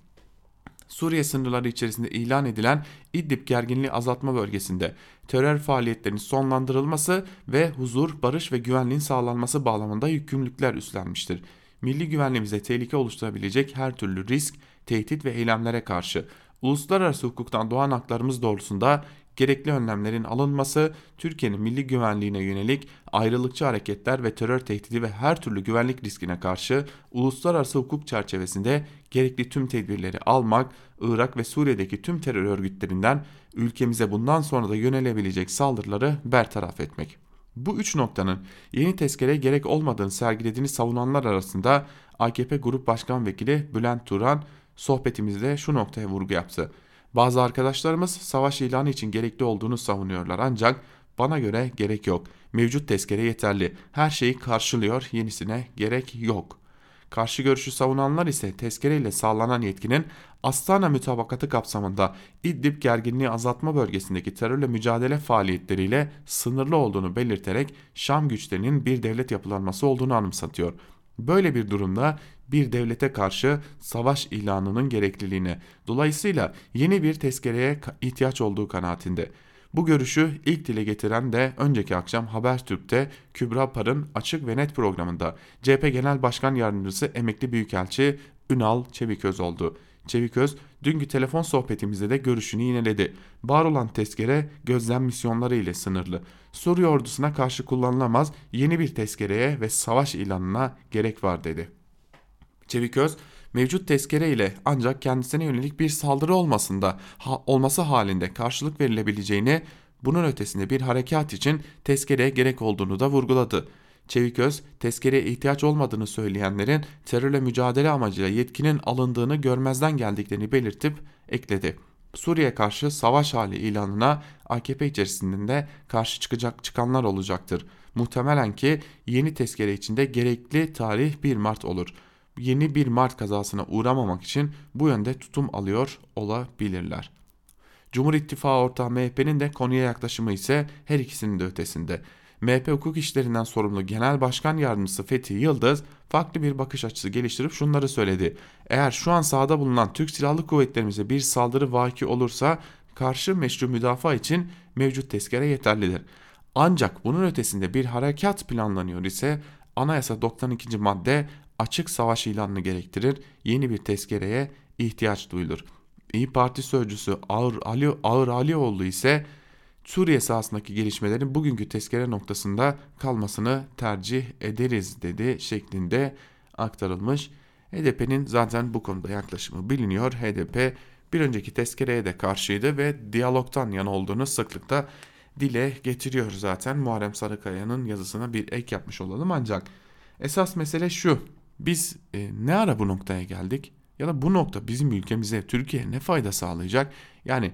S2: Suriye sınırları içerisinde ilan edilen İdlib gerginliği azaltma bölgesinde terör faaliyetlerinin sonlandırılması ve huzur, barış ve güvenliğin sağlanması bağlamında yükümlülükler üstlenmiştir. Milli güvenliğimize tehlike oluşturabilecek her türlü risk, tehdit ve eylemlere karşı uluslararası hukuktan doğan haklarımız doğrultusunda gerekli önlemlerin alınması, Türkiye'nin milli güvenliğine yönelik ayrılıkçı hareketler ve terör tehdidi ve her türlü güvenlik riskine karşı uluslararası hukuk çerçevesinde gerekli tüm tedbirleri almak, Irak ve Suriye'deki tüm terör örgütlerinden ülkemize bundan sonra da yönelebilecek saldırıları bertaraf etmek. Bu üç noktanın yeni tezkere gerek olmadığını sergilediğini savunanlar arasında AKP Grup Başkan Vekili Bülent Turan sohbetimizde şu noktaya vurgu yaptı. Bazı arkadaşlarımız savaş ilanı için gerekli olduğunu savunuyorlar ancak bana göre gerek yok. Mevcut tezkere yeterli. Her şeyi karşılıyor, yenisine gerek yok. Karşı görüşü savunanlar ise tezkereyle sağlanan yetkinin Astana mütabakatı kapsamında İdlib gerginliği azaltma bölgesindeki terörle mücadele faaliyetleriyle sınırlı olduğunu belirterek Şam güçlerinin bir devlet yapılanması olduğunu anımsatıyor. Böyle bir durumda bir devlete karşı savaş ilanının gerekliliğine, dolayısıyla yeni bir tezkereye ihtiyaç olduğu kanaatinde. Bu görüşü ilk dile getiren de önceki akşam Habertürk'te Kübra Par'ın Açık ve Net programında CHP Genel Başkan Yardımcısı Emekli Büyükelçi Ünal Çeviköz oldu. Çeviköz dünkü telefon sohbetimizde de görüşünü yineledi. Var olan tezkere gözlem misyonları ile sınırlı. Suriye ordusuna karşı kullanılamaz yeni bir tezkereye ve savaş ilanına gerek var dedi. Çeviköz mevcut tezkere ile ancak kendisine yönelik bir saldırı olmasında ha, olması halinde karşılık verilebileceğini bunun ötesinde bir harekat için tezkereye gerek olduğunu da vurguladı. Çeviköz, tezkereye ihtiyaç olmadığını söyleyenlerin terörle mücadele amacıyla yetkinin alındığını görmezden geldiklerini belirtip ekledi. Suriye karşı savaş hali ilanına AKP içerisinde karşı çıkacak çıkanlar olacaktır. Muhtemelen ki yeni tezkere içinde gerekli tarih 1 Mart olur. Yeni 1 Mart kazasına uğramamak için bu yönde tutum alıyor olabilirler. Cumhur İttifakı ortağı MHP'nin de konuya yaklaşımı ise her ikisinin de ötesinde. MHP hukuk işlerinden sorumlu Genel Başkan Yardımcısı Fethi Yıldız farklı bir bakış açısı geliştirip şunları söyledi. Eğer şu an sahada bulunan Türk Silahlı Kuvvetlerimize bir saldırı vaki olursa karşı meşru müdafaa için mevcut tezkere yeterlidir. Ancak bunun ötesinde bir harekat planlanıyor ise anayasa 92. madde açık savaş ilanını gerektirir. Yeni bir tezkereye ihtiyaç duyulur. İyi Parti sözcüsü Ağır, Ali, Ağır Alioğlu ise Suriye sahasındaki gelişmelerin bugünkü tezkere noktasında kalmasını tercih ederiz dedi şeklinde aktarılmış. HDP'nin zaten bu konuda yaklaşımı biliniyor. HDP bir önceki tezkereye de karşıydı ve diyalogtan yana olduğunu sıklıkla dile getiriyor zaten. Muharrem Sarıkaya'nın yazısına bir ek yapmış olalım ancak esas mesele şu. Biz e, ne ara bu noktaya geldik? Ya da bu nokta bizim ülkemize, Türkiye ne fayda sağlayacak? Yani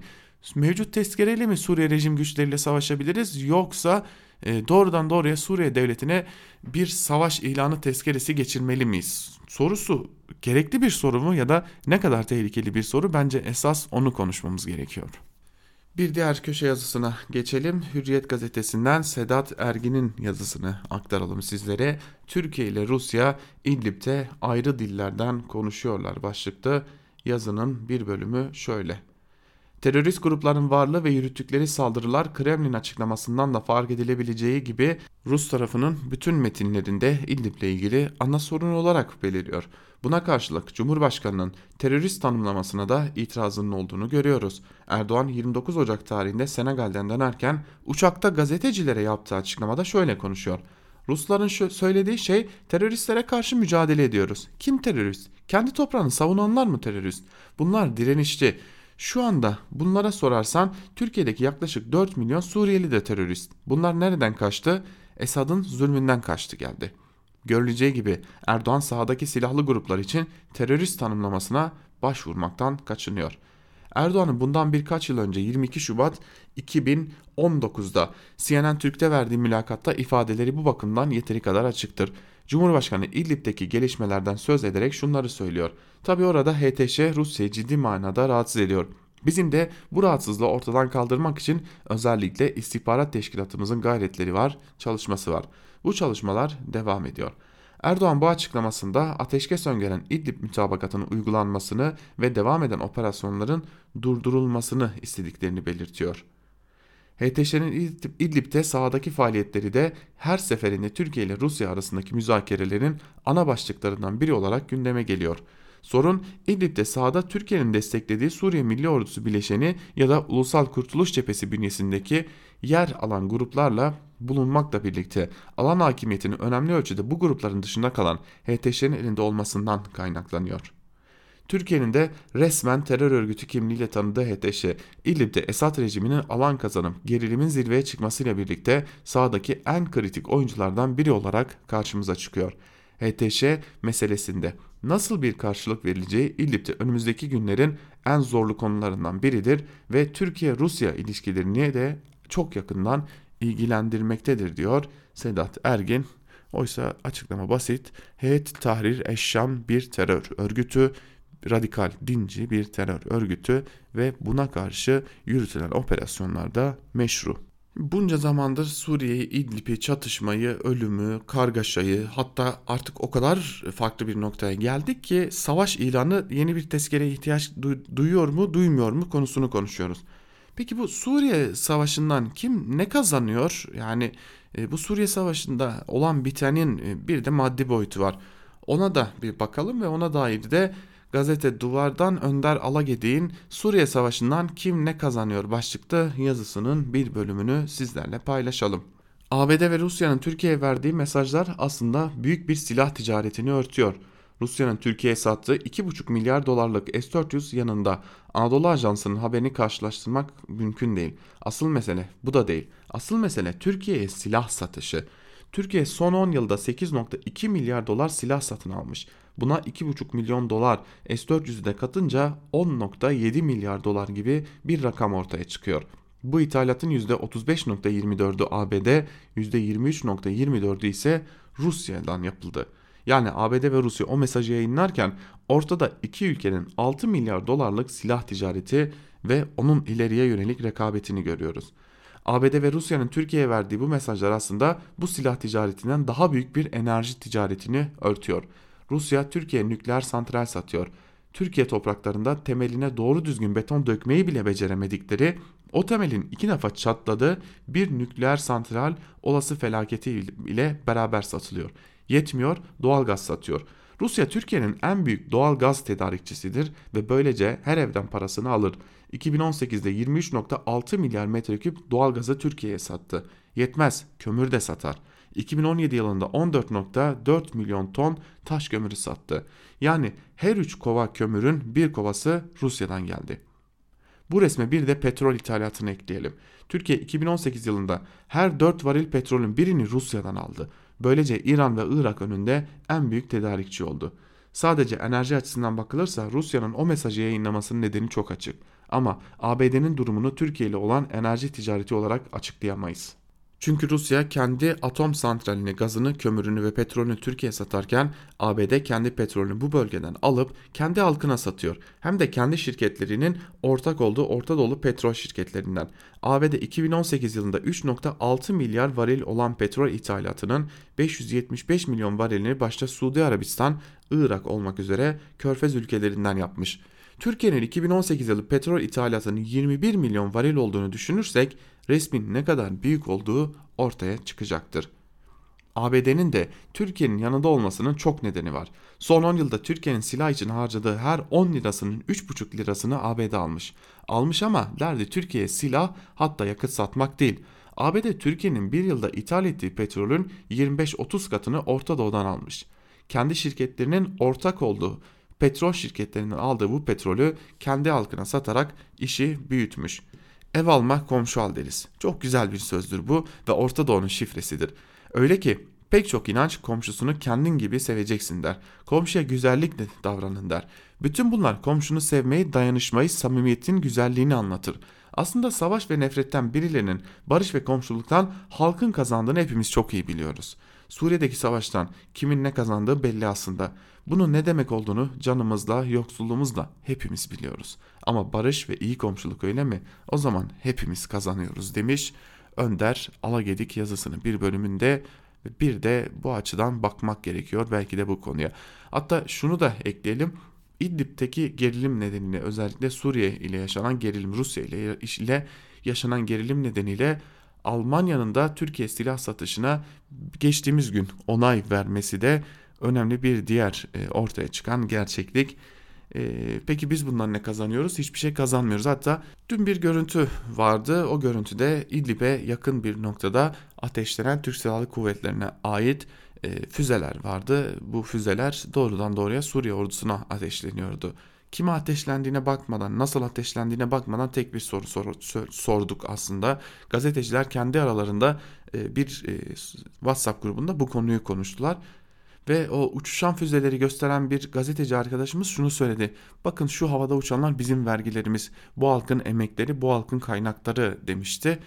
S2: mevcut tezkereyle mi Suriye rejim güçleriyle savaşabiliriz yoksa e, doğrudan doğruya Suriye devletine bir savaş ilanı tezkeresi geçirmeli miyiz? Sorusu gerekli bir soru mu ya da ne kadar tehlikeli bir soru bence esas onu konuşmamız gerekiyor. Bir diğer köşe yazısına geçelim. Hürriyet gazetesinden Sedat Ergin'in yazısını aktaralım sizlere. Türkiye ile Rusya İdlib'de ayrı dillerden konuşuyorlar başlıkta. Yazının bir bölümü şöyle. Terörist grupların varlığı ve yürüttükleri saldırılar Kremlin açıklamasından da fark edilebileceği gibi Rus tarafının bütün metinlerinde İdlib'le ilgili ana sorun olarak beliriyor. Buna karşılık Cumhurbaşkanı'nın terörist tanımlamasına da itirazının olduğunu görüyoruz. Erdoğan 29 Ocak tarihinde Senegal'den dönerken uçakta gazetecilere yaptığı açıklamada şöyle konuşuyor. Rusların şu söylediği şey teröristlere karşı mücadele ediyoruz. Kim terörist? Kendi toprağını savunanlar mı terörist? Bunlar direnişçi. Şu anda bunlara sorarsan Türkiye'deki yaklaşık 4 milyon Suriyeli de terörist. Bunlar nereden kaçtı? Esad'ın zulmünden kaçtı geldi. Görüleceği gibi Erdoğan sahadaki silahlı gruplar için terörist tanımlamasına başvurmaktan kaçınıyor. Erdoğan'ın bundan birkaç yıl önce 22 Şubat 2019'da CNN Türk'te verdiği mülakatta ifadeleri bu bakımdan yeteri kadar açıktır. Cumhurbaşkanı İdlib'deki gelişmelerden söz ederek şunları söylüyor. Tabi orada HTŞ Rusya'yı ciddi manada rahatsız ediyor. Bizim de bu rahatsızlığı ortadan kaldırmak için özellikle istihbarat teşkilatımızın gayretleri var, çalışması var. Bu çalışmalar devam ediyor. Erdoğan bu açıklamasında ateşkes öngören İdlib mütabakatının uygulanmasını ve devam eden operasyonların durdurulmasını istediklerini belirtiyor. HTŞ'nin İdlib'de sahadaki faaliyetleri de her seferinde Türkiye ile Rusya arasındaki müzakerelerin ana başlıklarından biri olarak gündeme geliyor. Sorun İdlib'de sahada Türkiye'nin desteklediği Suriye Milli Ordusu bileşeni ya da Ulusal Kurtuluş Cephesi bünyesindeki yer alan gruplarla bulunmakla birlikte alan hakimiyetinin önemli ölçüde bu grupların dışında kalan HTŞ'nin elinde olmasından kaynaklanıyor. Türkiye'nin de resmen terör örgütü kimliğiyle tanıdığı HTŞ, İdlib'de Esad rejiminin alan kazanıp gerilimin zirveye çıkmasıyla birlikte sahadaki en kritik oyunculardan biri olarak karşımıza çıkıyor. HTŞ meselesinde nasıl bir karşılık verileceği İdlib'de önümüzdeki günlerin en zorlu konularından biridir ve Türkiye-Rusya ilişkilerini de çok yakından ilgilendirmektedir diyor Sedat Ergin. Oysa açıklama basit. Heyet Tahrir Eşşam bir terör örgütü radikal dinci bir terör örgütü ve buna karşı yürütülen operasyonlarda meşru. Bunca zamandır Suriye'yi, İdlib'i, çatışmayı, ölümü, kargaşayı hatta artık o kadar farklı bir noktaya geldik ki savaş ilanı yeni bir tezkereye ihtiyaç duyuyor mu, duymuyor mu konusunu konuşuyoruz. Peki bu Suriye savaşından kim ne kazanıyor? Yani e, bu Suriye savaşında olan bitenin e, bir de maddi boyutu var. Ona da bir bakalım ve ona dair de Gazete Duvar'dan Önder Alagedi'nin Suriye Savaşı'ndan kim ne kazanıyor başlıkta yazısının bir bölümünü sizlerle paylaşalım. ABD ve Rusya'nın Türkiye'ye verdiği mesajlar aslında büyük bir silah ticaretini örtüyor. Rusya'nın Türkiye'ye sattığı 2,5 milyar dolarlık S-400 yanında Anadolu Ajansı'nın haberini karşılaştırmak mümkün değil. Asıl mesele bu da değil. Asıl mesele Türkiye'ye silah satışı. Türkiye son 10 yılda 8.2 milyar dolar silah satın almış. Buna 2,5 milyon dolar S-400'ü de katınca 10.7 milyar dolar gibi bir rakam ortaya çıkıyor. Bu ithalatın %35.24'ü ABD, %23.24'ü ise Rusya'dan yapıldı. Yani ABD ve Rusya o mesajı yayınlarken ortada iki ülkenin 6 milyar dolarlık silah ticareti ve onun ileriye yönelik rekabetini görüyoruz. ABD ve Rusya'nın Türkiye'ye verdiği bu mesajlar aslında bu silah ticaretinden daha büyük bir enerji ticaretini örtüyor. Rusya Türkiye nükleer santral satıyor. Türkiye topraklarında temeline doğru düzgün beton dökmeyi bile beceremedikleri o temelin iki defa çatladığı bir nükleer santral olası felaketi ile beraber satılıyor. Yetmiyor doğal gaz satıyor. Rusya Türkiye'nin en büyük doğal gaz tedarikçisidir ve böylece her evden parasını alır. 2018'de 23.6 milyar metreküp doğal gazı Türkiye'ye sattı. Yetmez kömür de satar. 2017 yılında 14.4 milyon ton taş kömürü sattı. Yani her 3 kova kömürün bir kovası Rusya'dan geldi. Bu resme bir de petrol ithalatını ekleyelim. Türkiye 2018 yılında her 4 varil petrolün birini Rusya'dan aldı. Böylece İran ve Irak önünde en büyük tedarikçi oldu. Sadece enerji açısından bakılırsa Rusya'nın o mesajı yayınlamasının nedeni çok açık. Ama ABD'nin durumunu Türkiye ile olan enerji ticareti olarak açıklayamayız. Çünkü Rusya kendi atom santralini, gazını, kömürünü ve petrolünü Türkiye'ye satarken ABD kendi petrolünü bu bölgeden alıp kendi halkına satıyor. Hem de kendi şirketlerinin ortak olduğu Orta Doğu petrol şirketlerinden. ABD 2018 yılında 3.6 milyar varil olan petrol ithalatının 575 milyon varilini başta Suudi Arabistan, Irak olmak üzere körfez ülkelerinden yapmış. Türkiye'nin 2018 yılı petrol ithalatının 21 milyon varil olduğunu düşünürsek resmin ne kadar büyük olduğu ortaya çıkacaktır. ABD'nin de Türkiye'nin yanında olmasının çok nedeni var. Son 10 yılda Türkiye'nin silah için harcadığı her 10 lirasının 3,5 lirasını ABD almış. Almış ama derdi Türkiye'ye silah hatta yakıt satmak değil. ABD Türkiye'nin bir yılda ithal ettiği petrolün 25-30 katını Orta Doğu'dan almış. Kendi şirketlerinin ortak olduğu petrol şirketlerinden aldığı bu petrolü kendi halkına satarak işi büyütmüş. Ev alma komşu al deriz. Çok güzel bir sözdür bu ve Orta Doğu'nun şifresidir. Öyle ki pek çok inanç komşusunu kendin gibi seveceksin der. Komşuya güzellikle davranın der. Bütün bunlar komşunu sevmeyi, dayanışmayı, samimiyetin güzelliğini anlatır. Aslında savaş ve nefretten birilerinin barış ve komşuluktan halkın kazandığını hepimiz çok iyi biliyoruz. Suriye'deki savaştan kimin ne kazandığı belli aslında. Bunun ne demek olduğunu canımızla, yoksulluğumuzla hepimiz biliyoruz. Ama barış ve iyi komşuluk öyle mi? O zaman hepimiz kazanıyoruz demiş Önder Alagedik yazısının bir bölümünde bir de bu açıdan bakmak gerekiyor belki de bu konuya. Hatta şunu da ekleyelim. İdlib'teki gerilim nedeniyle özellikle Suriye ile yaşanan gerilim, Rusya ile yaşanan gerilim nedeniyle Almanya'nın da Türkiye silah satışına geçtiğimiz gün onay vermesi de önemli bir diğer e, ortaya çıkan gerçeklik. E, peki biz bundan ne kazanıyoruz? Hiçbir şey kazanmıyoruz. Hatta dün bir görüntü vardı. O görüntüde İdlib'e yakın bir noktada ateşlenen Türk Silahlı Kuvvetlerine ait e, füzeler vardı. Bu füzeler doğrudan doğruya Suriye ordusuna ateşleniyordu. Kime ateşlendiğine bakmadan, nasıl ateşlendiğine bakmadan tek bir soru sor, sorduk aslında. Gazeteciler kendi aralarında e, bir e, WhatsApp grubunda bu konuyu konuştular. Ve o uçuşan füzeleri gösteren bir gazeteci arkadaşımız şunu söyledi. Bakın şu havada uçanlar bizim vergilerimiz, bu halkın emekleri, bu halkın kaynakları demişti.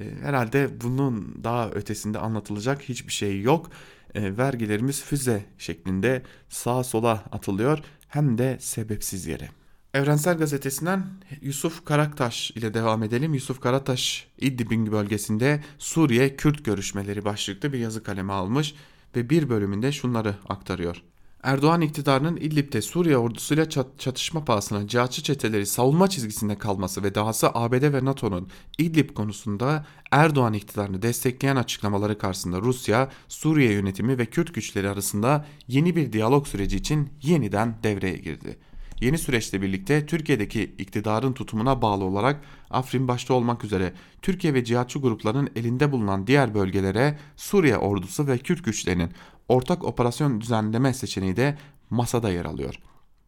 S2: E, herhalde bunun daha ötesinde anlatılacak hiçbir şey yok. E, vergilerimiz füze şeklinde sağa sola atılıyor hem de sebepsiz yere. Evrensel Gazetesi'nden Yusuf Karaktaş ile devam edelim. Yusuf Karaktaş İdlib'in bölgesinde Suriye Kürt görüşmeleri başlıklı bir yazı kalemi almış ve bir bölümünde şunları aktarıyor. Erdoğan iktidarının İdlib'de Suriye ordusuyla çatışma pahasına cihatçı çeteleri savunma çizgisinde kalması ve dahası ABD ve NATO'nun İdlib konusunda Erdoğan iktidarını destekleyen açıklamaları karşısında Rusya, Suriye yönetimi ve Kürt güçleri arasında yeni bir diyalog süreci için yeniden devreye girdi. Yeni süreçle birlikte Türkiye'deki iktidarın tutumuna bağlı olarak Afrin başta olmak üzere Türkiye ve cihatçı grupların elinde bulunan diğer bölgelere Suriye ordusu ve Kürt güçlerinin ortak operasyon düzenleme seçeneği de masada yer alıyor.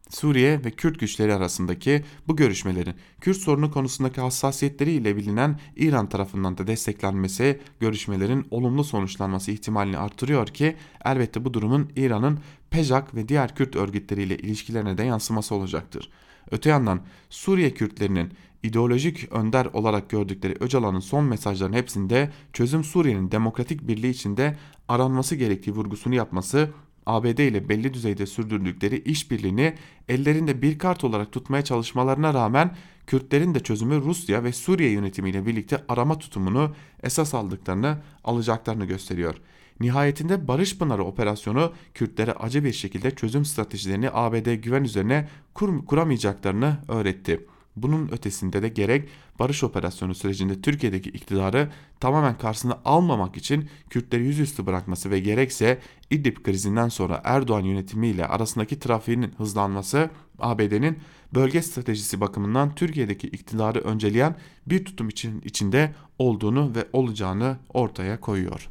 S2: Suriye ve Kürt güçleri arasındaki bu görüşmelerin Kürt sorunu konusundaki hassasiyetleriyle bilinen İran tarafından da desteklenmesi görüşmelerin olumlu sonuçlanması ihtimalini artırıyor ki elbette bu durumun İran'ın PEJAK ve diğer Kürt örgütleriyle ilişkilerine de yansıması olacaktır. Öte yandan Suriye Kürtlerinin ideolojik önder olarak gördükleri Öcalan'ın son mesajlarının hepsinde çözüm Suriye'nin demokratik birliği içinde aranması gerektiği vurgusunu yapması ABD ile belli düzeyde sürdürdükleri işbirliğini ellerinde bir kart olarak tutmaya çalışmalarına rağmen Kürtlerin de çözümü Rusya ve Suriye yönetimiyle birlikte arama tutumunu esas aldıklarını alacaklarını gösteriyor. Nihayetinde Barış Pınarı operasyonu Kürtlere acı bir şekilde çözüm stratejilerini ABD güven üzerine kur kuramayacaklarını öğretti. Bunun ötesinde de gerek barış operasyonu sürecinde Türkiye'deki iktidarı tamamen karşısına almamak için Kürtleri yüzüstü bırakması ve gerekse İdlib krizinden sonra Erdoğan yönetimiyle arasındaki trafiğin hızlanması ABD'nin bölge stratejisi bakımından Türkiye'deki iktidarı önceleyen bir tutum için içinde olduğunu ve olacağını ortaya koyuyor.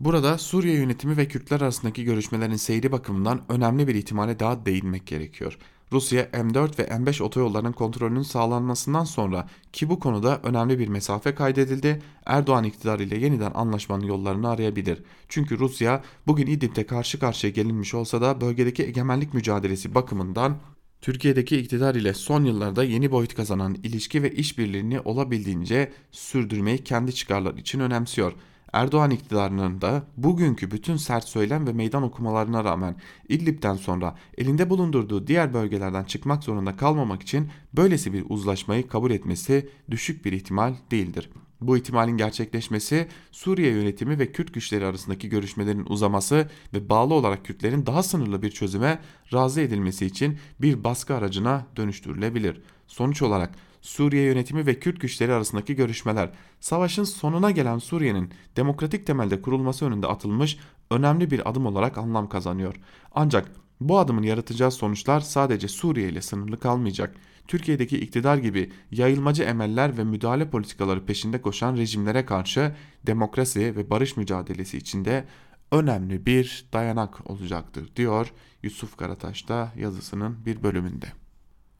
S2: Burada Suriye yönetimi ve Kürtler arasındaki görüşmelerin seyri bakımından önemli bir ihtimale daha değinmek gerekiyor. Rusya M4 ve M5 otoyollarının kontrolünün sağlanmasından sonra ki bu konuda önemli bir mesafe kaydedildi, Erdoğan iktidarı ile yeniden anlaşmanın yollarını arayabilir. Çünkü Rusya bugün İdlib'de karşı karşıya gelinmiş olsa da bölgedeki egemenlik mücadelesi bakımından Türkiye'deki iktidar ile son yıllarda yeni boyut kazanan ilişki ve işbirliğini olabildiğince sürdürmeyi kendi çıkarları için önemsiyor. Erdoğan iktidarının da bugünkü bütün sert söylem ve meydan okumalarına rağmen İdlib'den sonra elinde bulundurduğu diğer bölgelerden çıkmak zorunda kalmamak için böylesi bir uzlaşmayı kabul etmesi düşük bir ihtimal değildir. Bu ihtimalin gerçekleşmesi Suriye yönetimi ve Kürt güçleri arasındaki görüşmelerin uzaması ve bağlı olarak Kürtlerin daha sınırlı bir çözüme razı edilmesi için bir baskı aracına dönüştürülebilir. Sonuç olarak Suriye yönetimi ve Kürt güçleri arasındaki görüşmeler, savaşın sonuna gelen Suriye'nin demokratik temelde kurulması önünde atılmış önemli bir adım olarak anlam kazanıyor. Ancak bu adımın yaratacağı sonuçlar sadece Suriye ile sınırlı kalmayacak. Türkiye'deki iktidar gibi yayılmacı emeller ve müdahale politikaları peşinde koşan rejimlere karşı demokrasi ve barış mücadelesi içinde önemli bir dayanak olacaktır diyor Yusuf Karataş da yazısının bir bölümünde.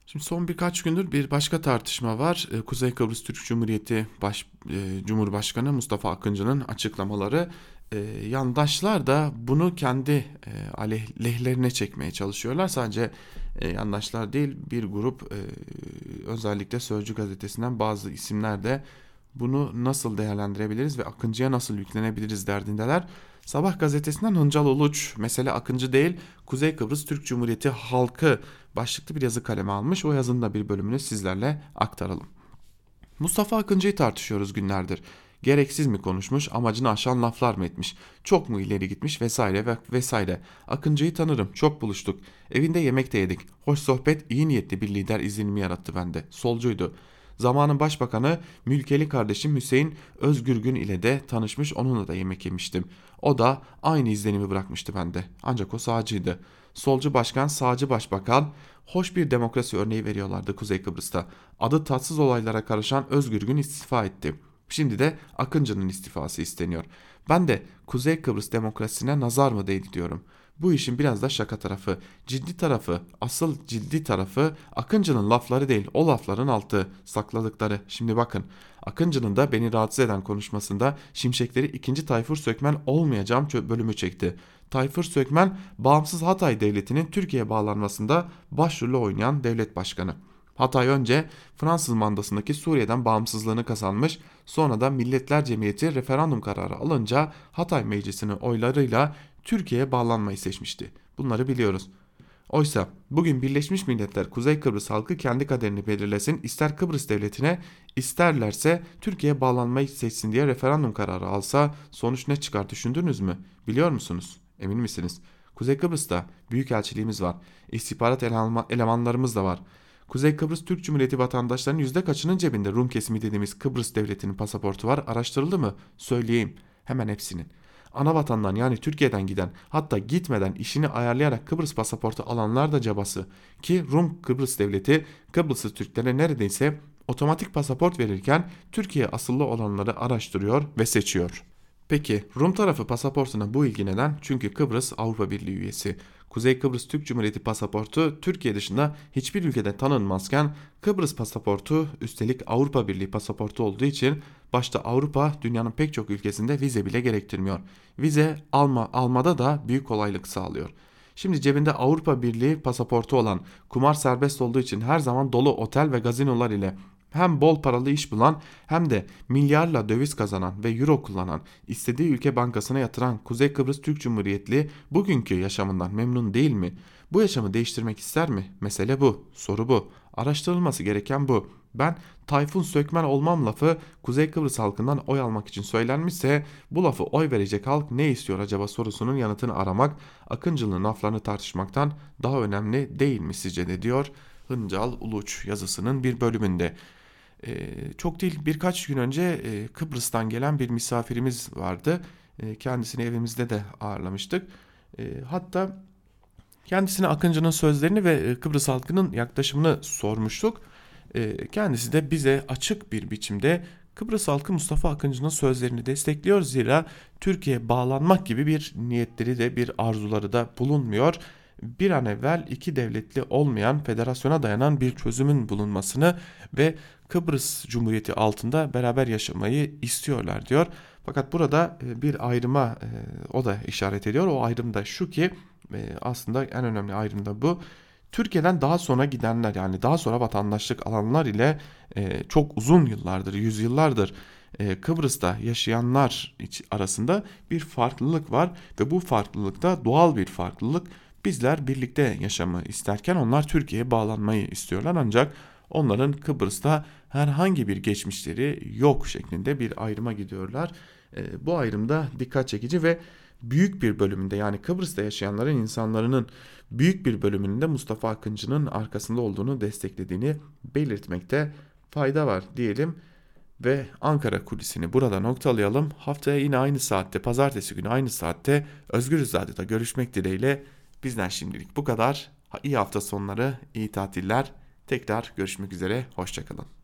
S2: Şimdi son birkaç gündür bir başka tartışma var. Ee, Kuzey Kıbrıs Türk Cumhuriyeti Baş, e, Cumhurbaşkanı Mustafa Akıncı'nın açıklamaları. E, yandaşlar da bunu kendi e, aleyhlerine çekmeye çalışıyorlar. Sadece e, yandaşlar değil bir grup özellikle Sözcü gazetesinden bazı isimler de bunu nasıl değerlendirebiliriz ve Akıncı'ya nasıl yüklenebiliriz derdindeler. Sabah gazetesinden Hıncal Uluç mesele Akıncı değil Kuzey Kıbrıs Türk Cumhuriyeti halkı başlıklı bir yazı kaleme almış. O yazının da bir bölümünü sizlerle aktaralım. Mustafa Akıncı'yı tartışıyoruz günlerdir. Gereksiz mi konuşmuş, amacını aşan laflar mı etmiş, çok mu ileri gitmiş vesaire ve vesaire. Akıncı'yı tanırım, çok buluştuk. Evinde yemek de yedik. Hoş sohbet, iyi niyetli bir lider izlenimi yarattı bende. Solcuydu. Zamanın başbakanı mülkeli kardeşim Hüseyin Özgürgün ile de tanışmış onunla da yemek yemiştim. O da aynı izlenimi bırakmıştı bende. Ancak o sağcıydı. Solcu başkan sağcı başbakan hoş bir demokrasi örneği veriyorlardı Kuzey Kıbrıs'ta. Adı tatsız olaylara karışan Özgürgün istifa etti. Şimdi de Akıncı'nın istifası isteniyor. Ben de Kuzey Kıbrıs demokrasisine nazar mı değdi diyorum. Bu işin biraz da şaka tarafı. Ciddi tarafı, asıl ciddi tarafı Akıncı'nın lafları değil o lafların altı sakladıkları. Şimdi bakın Akıncı'nın da beni rahatsız eden konuşmasında Şimşekleri ikinci Tayfur Sökmen olmayacağım bölümü çekti. Tayfur Sökmen bağımsız Hatay Devleti'nin Türkiye'ye bağlanmasında başrolü oynayan devlet başkanı. Hatay önce Fransız mandasındaki Suriye'den bağımsızlığını kazanmış, sonra da Milletler Cemiyeti referandum kararı alınca Hatay Meclisi'nin oylarıyla Türkiye'ye bağlanmayı seçmişti. Bunları biliyoruz. Oysa bugün Birleşmiş Milletler Kuzey Kıbrıs halkı kendi kaderini belirlesin, ister Kıbrıs devletine isterlerse Türkiye'ye bağlanmayı seçsin diye referandum kararı alsa sonuç ne çıkar düşündünüz mü? Biliyor musunuz? Emin misiniz? Kuzey Kıbrıs'ta büyük elçiliğimiz var. İstihbarat elemanlarımız da var. Kuzey Kıbrıs Türk Cumhuriyeti vatandaşlarının yüzde kaçının cebinde Rum kesimi dediğimiz Kıbrıs devletinin pasaportu var araştırıldı mı? Söyleyeyim. Hemen hepsinin ana vatandan yani Türkiye'den giden hatta gitmeden işini ayarlayarak Kıbrıs pasaportu alanlar da cabası ki Rum Kıbrıs devleti Kıbrıslı Türklere neredeyse otomatik pasaport verirken Türkiye asıllı olanları araştırıyor ve seçiyor. Peki Rum tarafı pasaportuna bu ilgi neden? Çünkü Kıbrıs Avrupa Birliği üyesi. Kuzey Kıbrıs Türk Cumhuriyeti pasaportu Türkiye dışında hiçbir ülkede tanınmazken Kıbrıs pasaportu üstelik Avrupa Birliği pasaportu olduğu için başta Avrupa dünyanın pek çok ülkesinde vize bile gerektirmiyor. Vize alma almada da büyük kolaylık sağlıyor. Şimdi cebinde Avrupa Birliği pasaportu olan kumar serbest olduğu için her zaman dolu otel ve gazinolar ile hem bol paralı iş bulan hem de milyarla döviz kazanan ve euro kullanan, istediği ülke bankasına yatıran Kuzey Kıbrıs Türk Cumhuriyetli bugünkü yaşamından memnun değil mi? Bu yaşamı değiştirmek ister mi? Mesele bu, soru bu. Araştırılması gereken bu. Ben Tayfun Sökmen olmam lafı Kuzey Kıbrıs halkından oy almak için söylenmişse bu lafı oy verecek halk ne istiyor acaba sorusunun yanıtını aramak Akıncı'nın laflarını tartışmaktan daha önemli değil mi sizce de diyor Hıncal Uluç yazısının bir bölümünde. Ee, çok değil birkaç gün önce e, Kıbrıs'tan gelen bir misafirimiz vardı. E, kendisini evimizde de ağırlamıştık. E, hatta kendisine Akıncı'nın sözlerini ve e, Kıbrıs halkının yaklaşımını sormuştuk. E, kendisi de bize açık bir biçimde Kıbrıs halkı Mustafa Akıncı'nın sözlerini destekliyor zira Türkiye bağlanmak gibi bir niyetleri de bir arzuları da bulunmuyor bir an evvel iki devletli olmayan federasyona dayanan bir çözümün bulunmasını ve Kıbrıs Cumhuriyeti altında beraber yaşamayı istiyorlar diyor. Fakat burada e, bir ayrıma e, o da işaret ediyor. O ayrım da şu ki e, aslında en önemli ayrım da bu. Türkiye'den daha sonra gidenler yani daha sonra vatandaşlık alanlar ile çok uzun yıllardır, yüzyıllardır Kıbrıs'ta yaşayanlar arasında bir farklılık var ve bu farklılık da doğal bir farklılık. Bizler birlikte yaşamı isterken onlar Türkiye'ye bağlanmayı istiyorlar ancak onların Kıbrıs'ta herhangi bir geçmişleri yok şeklinde bir ayrıma gidiyorlar. E, bu ayrımda dikkat çekici ve büyük bir bölümünde yani Kıbrıs'ta yaşayanların insanların büyük bir bölümünde Mustafa Akıncı'nın arkasında olduğunu desteklediğini belirtmekte fayda var diyelim ve Ankara kulisini burada noktalayalım. Haftaya yine aynı saatte pazartesi günü aynı saatte Özgür Radyo'da görüşmek dileğiyle Bizden şimdilik bu kadar. İyi hafta sonları, iyi tatiller. Tekrar görüşmek üzere, hoşçakalın.